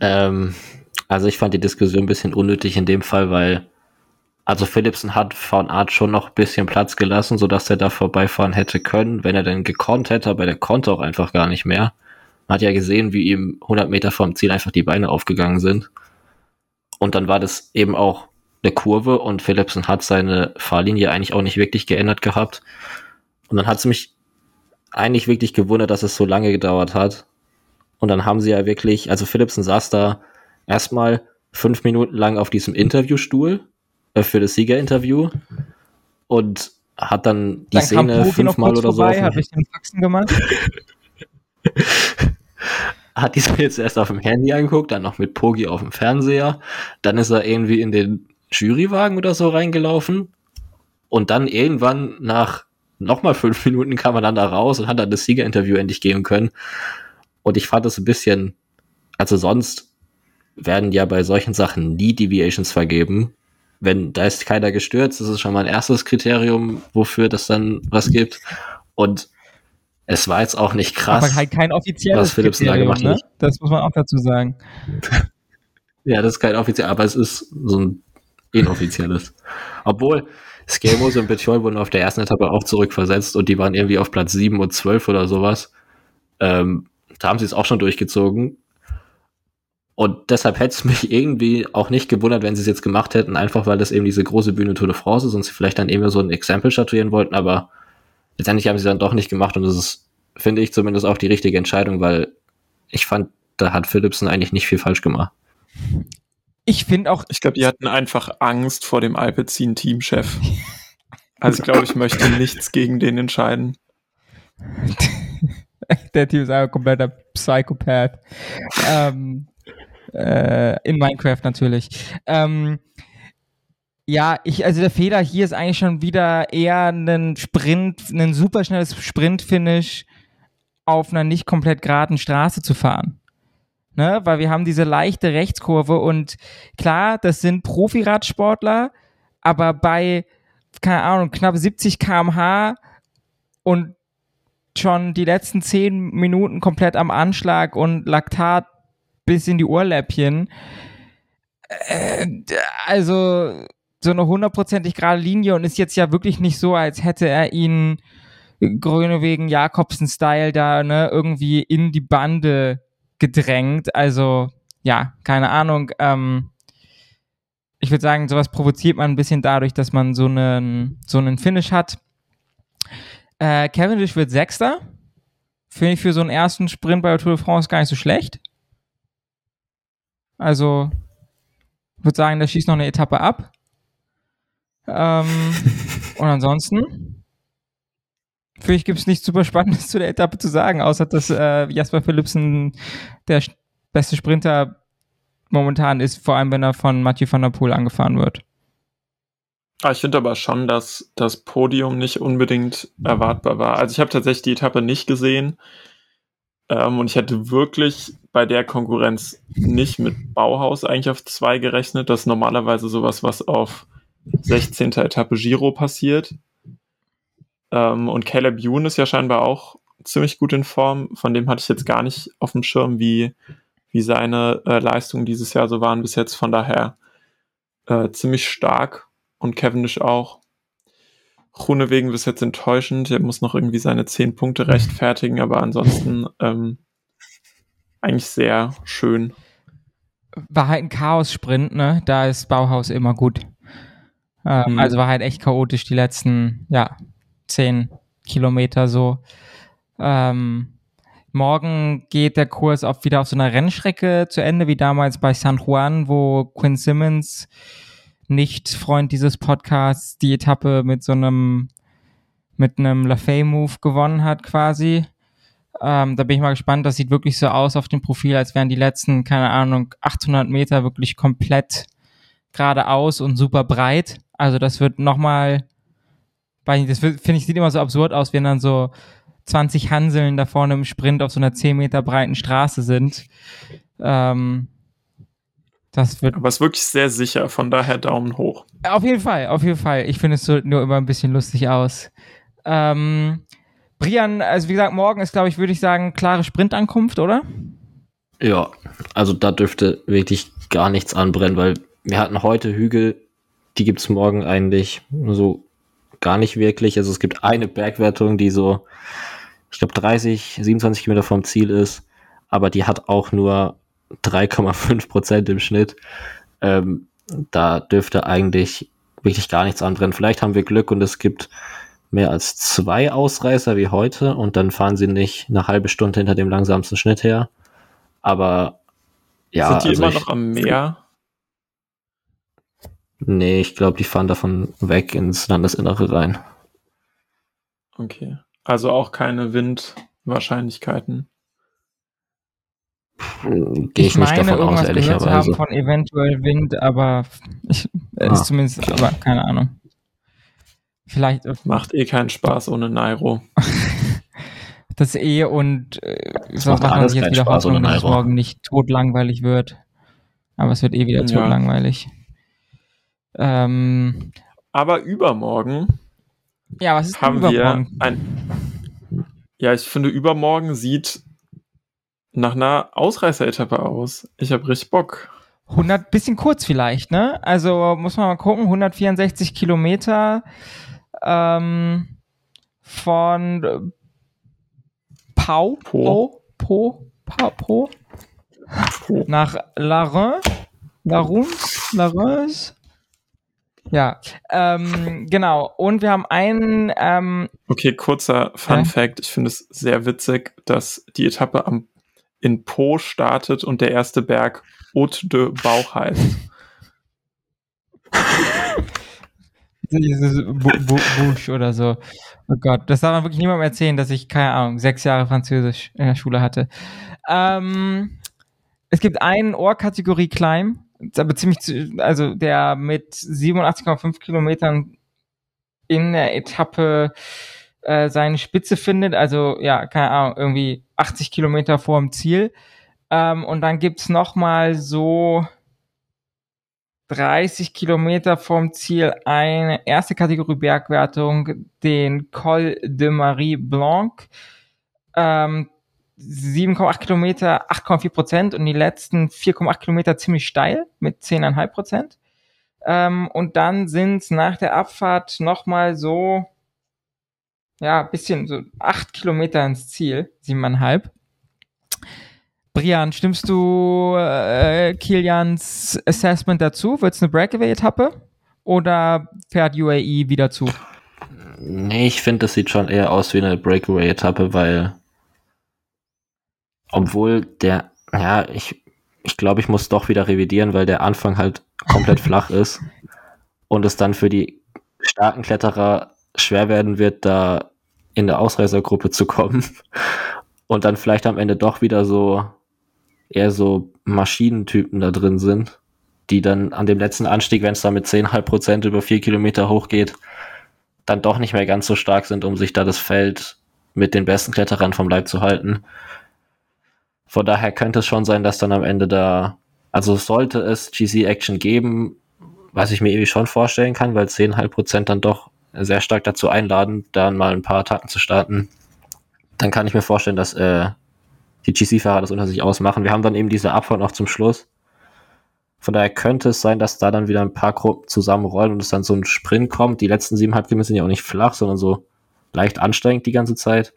Ähm, also ich fand die Diskussion ein bisschen unnötig in dem Fall, weil also Philipsen hat von Art schon noch ein bisschen Platz gelassen, sodass er da vorbeifahren hätte können, wenn er denn gekonnt hätte, aber der konnte auch einfach gar nicht mehr. Man hat ja gesehen, wie ihm 100 Meter vom Ziel einfach die Beine aufgegangen sind. Und dann war das eben auch eine Kurve und Philipsen hat seine Fahrlinie eigentlich auch nicht wirklich geändert gehabt. Und dann hat es mich eigentlich wirklich gewundert, dass es so lange gedauert hat. Und dann haben sie ja wirklich, also Philipsen saß da erstmal fünf Minuten lang auf diesem Interviewstuhl äh, für das Siegerinterview und hat dann die dann Szene fünfmal oder so. Vorbei, habe ich den Faxen gemacht. hat die Szene jetzt erst auf dem Handy angeguckt, dann noch mit Pogi auf dem Fernseher. Dann ist er irgendwie in den Jurywagen oder so reingelaufen. Und dann irgendwann nach nochmal fünf Minuten kam er dann da raus und hat dann das Siegerinterview endlich geben können. Und ich fand das ein bisschen, also sonst werden ja bei solchen Sachen nie Deviations vergeben wenn da ist keiner gestürzt, das ist schon mal ein erstes Kriterium, wofür das dann was gibt. Und es war jetzt auch nicht krass. Aber halt kein offizielles was Philipsen da gemacht ne? hat. Das muss man auch dazu sagen. ja, das ist kein offizielles, aber es ist so ein inoffizielles. Obwohl, Skelmos und Betjol wurden auf der ersten Etappe auch zurückversetzt und die waren irgendwie auf Platz 7 und 12 oder sowas. Ähm, da haben sie es auch schon durchgezogen. Und deshalb hätte es mich irgendwie auch nicht gewundert, wenn sie es jetzt gemacht hätten, einfach weil das eben diese große Bühne Tour de France ist und sie vielleicht dann eben so ein Exempel statuieren wollten, aber letztendlich haben sie dann doch nicht gemacht und das ist, finde ich, zumindest auch die richtige Entscheidung, weil ich fand, da hat Philipsen eigentlich nicht viel falsch gemacht. Ich finde auch. Ich glaube, die hatten einfach Angst vor dem Alpecin-Teamchef. Also ich glaube, ich möchte nichts gegen den entscheiden. Der Typ ist einfach kompletter Psychopath. ähm, äh, in Minecraft natürlich. Ähm, ja, ich, also der Fehler hier ist eigentlich schon wieder eher ein Sprint, ein superschnelles Sprint-Finish auf einer nicht komplett geraden Straße zu fahren. Ne? Weil wir haben diese leichte Rechtskurve und klar, das sind Profi-Radsportler, aber bei, keine Ahnung, knapp 70 kmh und schon die letzten zehn Minuten komplett am Anschlag und Laktat bis in die Ohrläppchen. Äh, also so eine hundertprozentig gerade Linie und ist jetzt ja wirklich nicht so, als hätte er ihn Grönewegen Jakobsen-Style da ne, irgendwie in die Bande gedrängt. Also ja, keine Ahnung. Ähm, ich würde sagen, sowas provoziert man ein bisschen dadurch, dass man so einen, so einen Finish hat. Äh, Cavendish wird Sechster. Finde ich für so einen ersten Sprint bei der Tour de France gar nicht so schlecht. Also, ich würde sagen, der schießt noch eine Etappe ab. Ähm, und ansonsten, für ich gibt es nichts super Spannendes zu der Etappe zu sagen, außer dass äh, Jasper Philipsen der beste Sprinter momentan ist, vor allem wenn er von Mathieu van der Poel angefahren wird. Ah, ich finde aber schon, dass das Podium nicht unbedingt erwartbar war. Also ich habe tatsächlich die Etappe nicht gesehen ähm, und ich hätte wirklich bei der Konkurrenz nicht mit Bauhaus eigentlich auf zwei gerechnet. Das ist normalerweise sowas, was auf 16. Etappe Giro passiert. Ähm, und Caleb Youn ist ja scheinbar auch ziemlich gut in Form. Von dem hatte ich jetzt gar nicht auf dem Schirm, wie, wie seine äh, Leistungen dieses Jahr so waren bis jetzt. Von daher äh, ziemlich stark und Cavendish auch. Runewegen bis jetzt enttäuschend. Er muss noch irgendwie seine zehn Punkte rechtfertigen, aber ansonsten ähm, eigentlich sehr schön. War halt ein Chaos-Sprint, ne? Da ist Bauhaus immer gut. Ähm, mhm. Also war halt echt chaotisch die letzten, ja, zehn Kilometer so. Ähm, morgen geht der Kurs auch wieder auf so einer Rennstrecke zu Ende, wie damals bei San Juan, wo Quinn Simmons, nicht Freund dieses Podcasts, die Etappe mit so einem, mit einem LaFay-Move gewonnen hat quasi. Ähm, da bin ich mal gespannt. Das sieht wirklich so aus auf dem Profil, als wären die letzten, keine Ahnung, 800 Meter wirklich komplett geradeaus und super breit. Also das wird nochmal, das finde ich, sieht immer so absurd aus, wenn dann so 20 Hanseln da vorne im Sprint auf so einer 10 Meter breiten Straße sind. Ähm, das wird. Aber es ist wirklich sehr sicher, von daher Daumen hoch. Auf jeden Fall, auf jeden Fall. Ich finde es so nur immer ein bisschen lustig aus. Ähm, Brian, also wie gesagt, morgen ist, glaube ich, würde ich sagen, klare Sprintankunft, oder? Ja, also da dürfte wirklich gar nichts anbrennen, weil wir hatten heute Hügel, die gibt es morgen eigentlich so gar nicht wirklich. Also es gibt eine Bergwertung, die so, ich glaube, 30, 27 Kilometer vom Ziel ist, aber die hat auch nur 3,5 Prozent im Schnitt. Ähm, da dürfte eigentlich wirklich gar nichts anbrennen. Vielleicht haben wir Glück und es gibt mehr als zwei Ausreißer wie heute und dann fahren sie nicht eine halbe Stunde hinter dem langsamsten Schnitt her. Aber ja. Sind die also immer ich, noch am Meer? Nee, ich glaube, die fahren davon weg ins Landesinnere rein. Okay. Also auch keine Windwahrscheinlichkeiten. Gehe ich, ich meine, davon irgendwas aus, zu haben von eventuell Wind, aber ich, ah, ist zumindest, aber keine Ahnung. Vielleicht. Macht eh keinen Spaß ohne Nairo. das eh und äh, sonst macht man sich jetzt wieder Spaß Hoffnung, dass es morgen nicht totlangweilig wird. Aber es wird eh wieder ja. totlangweilig. Ähm, aber übermorgen. Ja, was ist haben übermorgen? Wir ein, ja, ich finde, übermorgen sieht nach einer Ausreißer-Etappe aus. Ich habe richtig Bock. 100, bisschen kurz vielleicht, ne? Also muss man mal gucken, 164 Kilometer ähm, von Pau, Po, Po, Pau, Po, nach Larun, Larun, Larun, ja, ähm, genau. Und wir haben einen. Ähm, okay, kurzer Fun äh? Fact. Ich finde es sehr witzig, dass die Etappe am, in Po startet und der erste Berg Haute de Bauch heißt. Dieses Bouche oder so. Oh Gott, das darf man wirklich niemandem erzählen, dass ich, keine Ahnung, sechs Jahre Französisch in der Schule hatte. Ähm, es gibt einen Ohrkategorie Climb aber ziemlich, also der mit 87,5 Kilometern in der Etappe äh, seine Spitze findet, also ja, keine Ahnung, irgendwie 80 Kilometer vor dem Ziel. Ähm, und dann gibt's noch mal so 30 Kilometer vom Ziel eine erste Kategorie Bergwertung, den Col de Marie Blanc. Ähm, 7,8 Kilometer 8,4 Prozent und die letzten 4,8 Kilometer ziemlich steil mit 10,5 Prozent. Ähm, und dann sind es nach der Abfahrt nochmal so, ja, bisschen so 8 Kilometer ins Ziel, 7,5. Brian, stimmst du äh, Kilians Assessment dazu? Wird es eine Breakaway-Etappe oder fährt UAE wieder zu? Nee, ich finde, das sieht schon eher aus wie eine Breakaway-Etappe, weil obwohl der, ja, ich, ich glaube, ich muss doch wieder revidieren, weil der Anfang halt komplett flach ist und es dann für die starken Kletterer schwer werden wird, da in der Ausreißergruppe zu kommen und dann vielleicht am Ende doch wieder so eher so Maschinentypen da drin sind, die dann an dem letzten Anstieg, wenn es da mit 10,5 Prozent über vier Kilometer hochgeht, dann doch nicht mehr ganz so stark sind, um sich da das Feld mit den besten Kletterern vom Leib zu halten. Von daher könnte es schon sein, dass dann am Ende da, also sollte es GC-Action geben, was ich mir irgendwie schon vorstellen kann, weil 10,5% dann doch sehr stark dazu einladen, dann mal ein paar Attacken zu starten, dann kann ich mir vorstellen, dass äh, die GC-Fahrer das unter sich ausmachen. Wir haben dann eben diese Abfahrt noch zum Schluss. Von daher könnte es sein, dass da dann wieder ein paar Gruppen zusammenrollen und es dann so ein Sprint kommt. Die letzten siebeneinhalb Kilometer sind ja auch nicht flach, sondern so leicht anstrengend die ganze Zeit.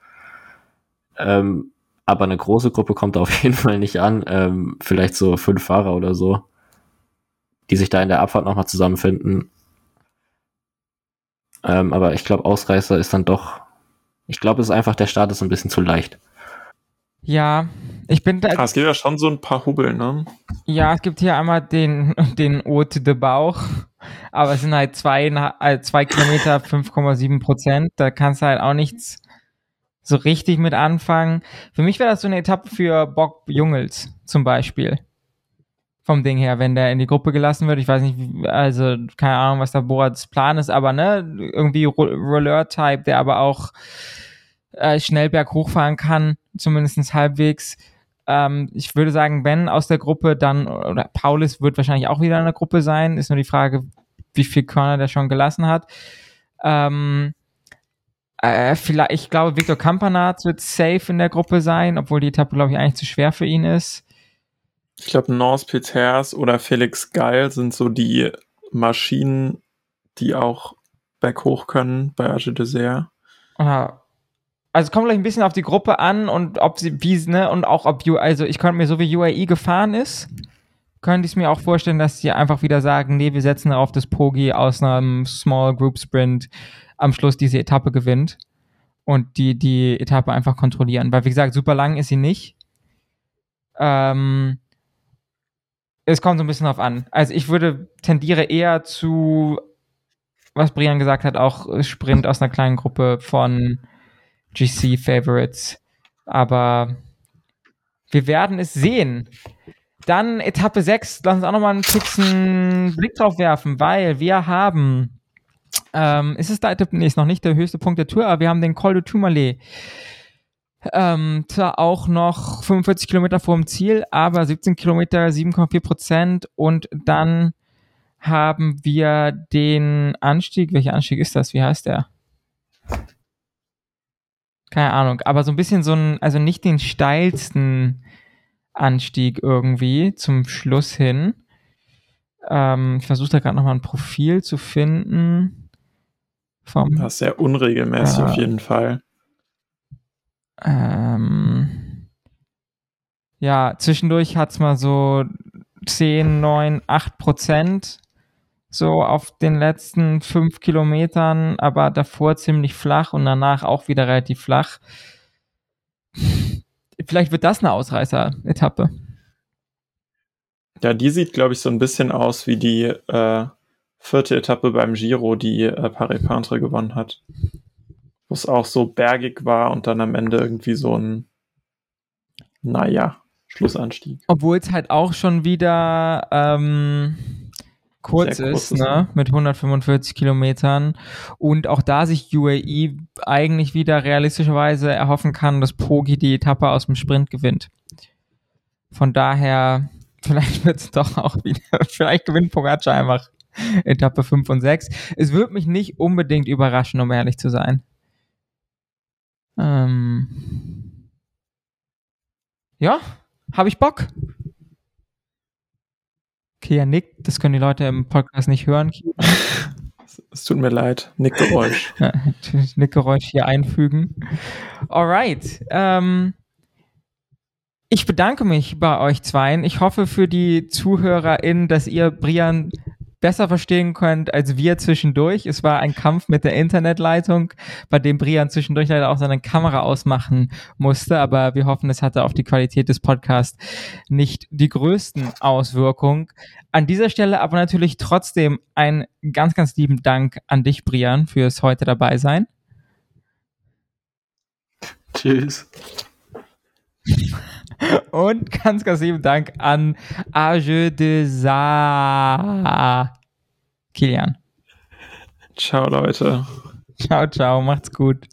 Ähm, aber eine große Gruppe kommt auf jeden Fall nicht an. Ähm, vielleicht so fünf Fahrer oder so, die sich da in der Abfahrt nochmal zusammenfinden. Ähm, aber ich glaube, Ausreißer ist dann doch. Ich glaube, es ist einfach, der Start ist ein bisschen zu leicht. Ja, ich bin da. Ah, es gibt ja schon so ein paar Hubel, ne? Ja, es gibt hier einmal den, den Haute de Bauch, aber es sind halt zwei, äh, zwei Kilometer, 5,7 Prozent. Da kannst du halt auch nichts so richtig mit anfangen. Für mich wäre das so eine Etappe für Bock Jungels zum Beispiel. Vom Ding her, wenn der in die Gruppe gelassen wird. Ich weiß nicht, also keine Ahnung, was da Borats Plan ist, aber ne, irgendwie Rolleur-Type, der aber auch äh, schnell berghoch fahren kann, zumindest halbwegs. Ähm, ich würde sagen, Ben aus der Gruppe dann, oder Paulus wird wahrscheinlich auch wieder in der Gruppe sein. Ist nur die Frage, wie viel Körner der schon gelassen hat. Ähm, äh, vielleicht, ich glaube, Victor Campanat wird safe in der Gruppe sein, obwohl die Etappe, glaube ich, eigentlich zu schwer für ihn ist. Ich glaube, Nors Peters oder Felix Geil sind so die Maschinen, die auch berghoch können bei Age Dessert. Ja. Also es kommt gleich ein bisschen auf die Gruppe an und ob sie, wie, ne, und auch ob, also ich könnte mir so wie UAE gefahren ist, könnte ich mir auch vorstellen, dass sie einfach wieder sagen, nee, wir setzen auf das Pogi aus einem Small Group Sprint am Schluss diese Etappe gewinnt und die, die Etappe einfach kontrollieren. Weil, wie gesagt, super lang ist sie nicht. Ähm, es kommt so ein bisschen drauf an. Also ich würde tendiere eher zu, was Brian gesagt hat, auch Sprint aus einer kleinen Gruppe von GC Favorites. Aber wir werden es sehen. Dann Etappe 6, lass uns auch nochmal einen fixen Blick drauf werfen, weil wir haben ähm, ist es da, nee, ist noch nicht der höchste Punkt der Tour, aber wir haben den Col de Tourmalet. Ähm, zwar auch noch 45 Kilometer vor dem Ziel, aber 17 Kilometer, 7,4 Prozent und dann haben wir den Anstieg. Welcher Anstieg ist das? Wie heißt der? Keine Ahnung, aber so ein bisschen so ein, also nicht den steilsten Anstieg irgendwie zum Schluss hin. Ähm, ich versuche da gerade nochmal ein Profil zu finden. Vom, das ist sehr unregelmäßig äh, auf jeden Fall. Ähm, ja, zwischendurch hat es mal so 10, 9, 8 Prozent so auf den letzten fünf Kilometern, aber davor ziemlich flach und danach auch wieder relativ flach. Vielleicht wird das eine Ausreißer-Etappe. Ja, die sieht, glaube ich, so ein bisschen aus wie die äh, vierte Etappe beim Giro, die äh, Paris-Pantre gewonnen hat. Wo es auch so bergig war und dann am Ende irgendwie so ein, naja, Schlussanstieg. Obwohl es halt auch schon wieder ähm, kurz ist, ne? mit 145 Kilometern. Und auch da sich UAE eigentlich wieder realistischerweise erhoffen kann, dass Pogi die Etappe aus dem Sprint gewinnt. Von daher, vielleicht wird es doch auch wieder, vielleicht gewinnt Pogacar einfach Etappe 5 und 6. Es würde mich nicht unbedingt überraschen, um ehrlich zu sein. Ähm, ja, habe ich Bock. Okay, ja, Nick, das können die Leute im Podcast nicht hören. Es tut mir leid. Nickgeräusch. Nickgeräusch hier einfügen. Alright. Ähm, ich bedanke mich bei euch zweien. Ich hoffe für die ZuhörerInnen, dass ihr Brian besser verstehen könnt als wir zwischendurch. Es war ein Kampf mit der Internetleitung, bei dem Brian zwischendurch leider auch seine Kamera ausmachen musste, aber wir hoffen, es hatte auf die Qualität des Podcasts nicht die größten Auswirkungen. An dieser Stelle aber natürlich trotzdem einen ganz, ganz lieben Dank an dich, Brian, fürs heute dabei sein. Tschüss. Und ganz, ganz lieben Dank an Age de Sa. Kilian. Ciao, Leute. Ciao, ciao, macht's gut.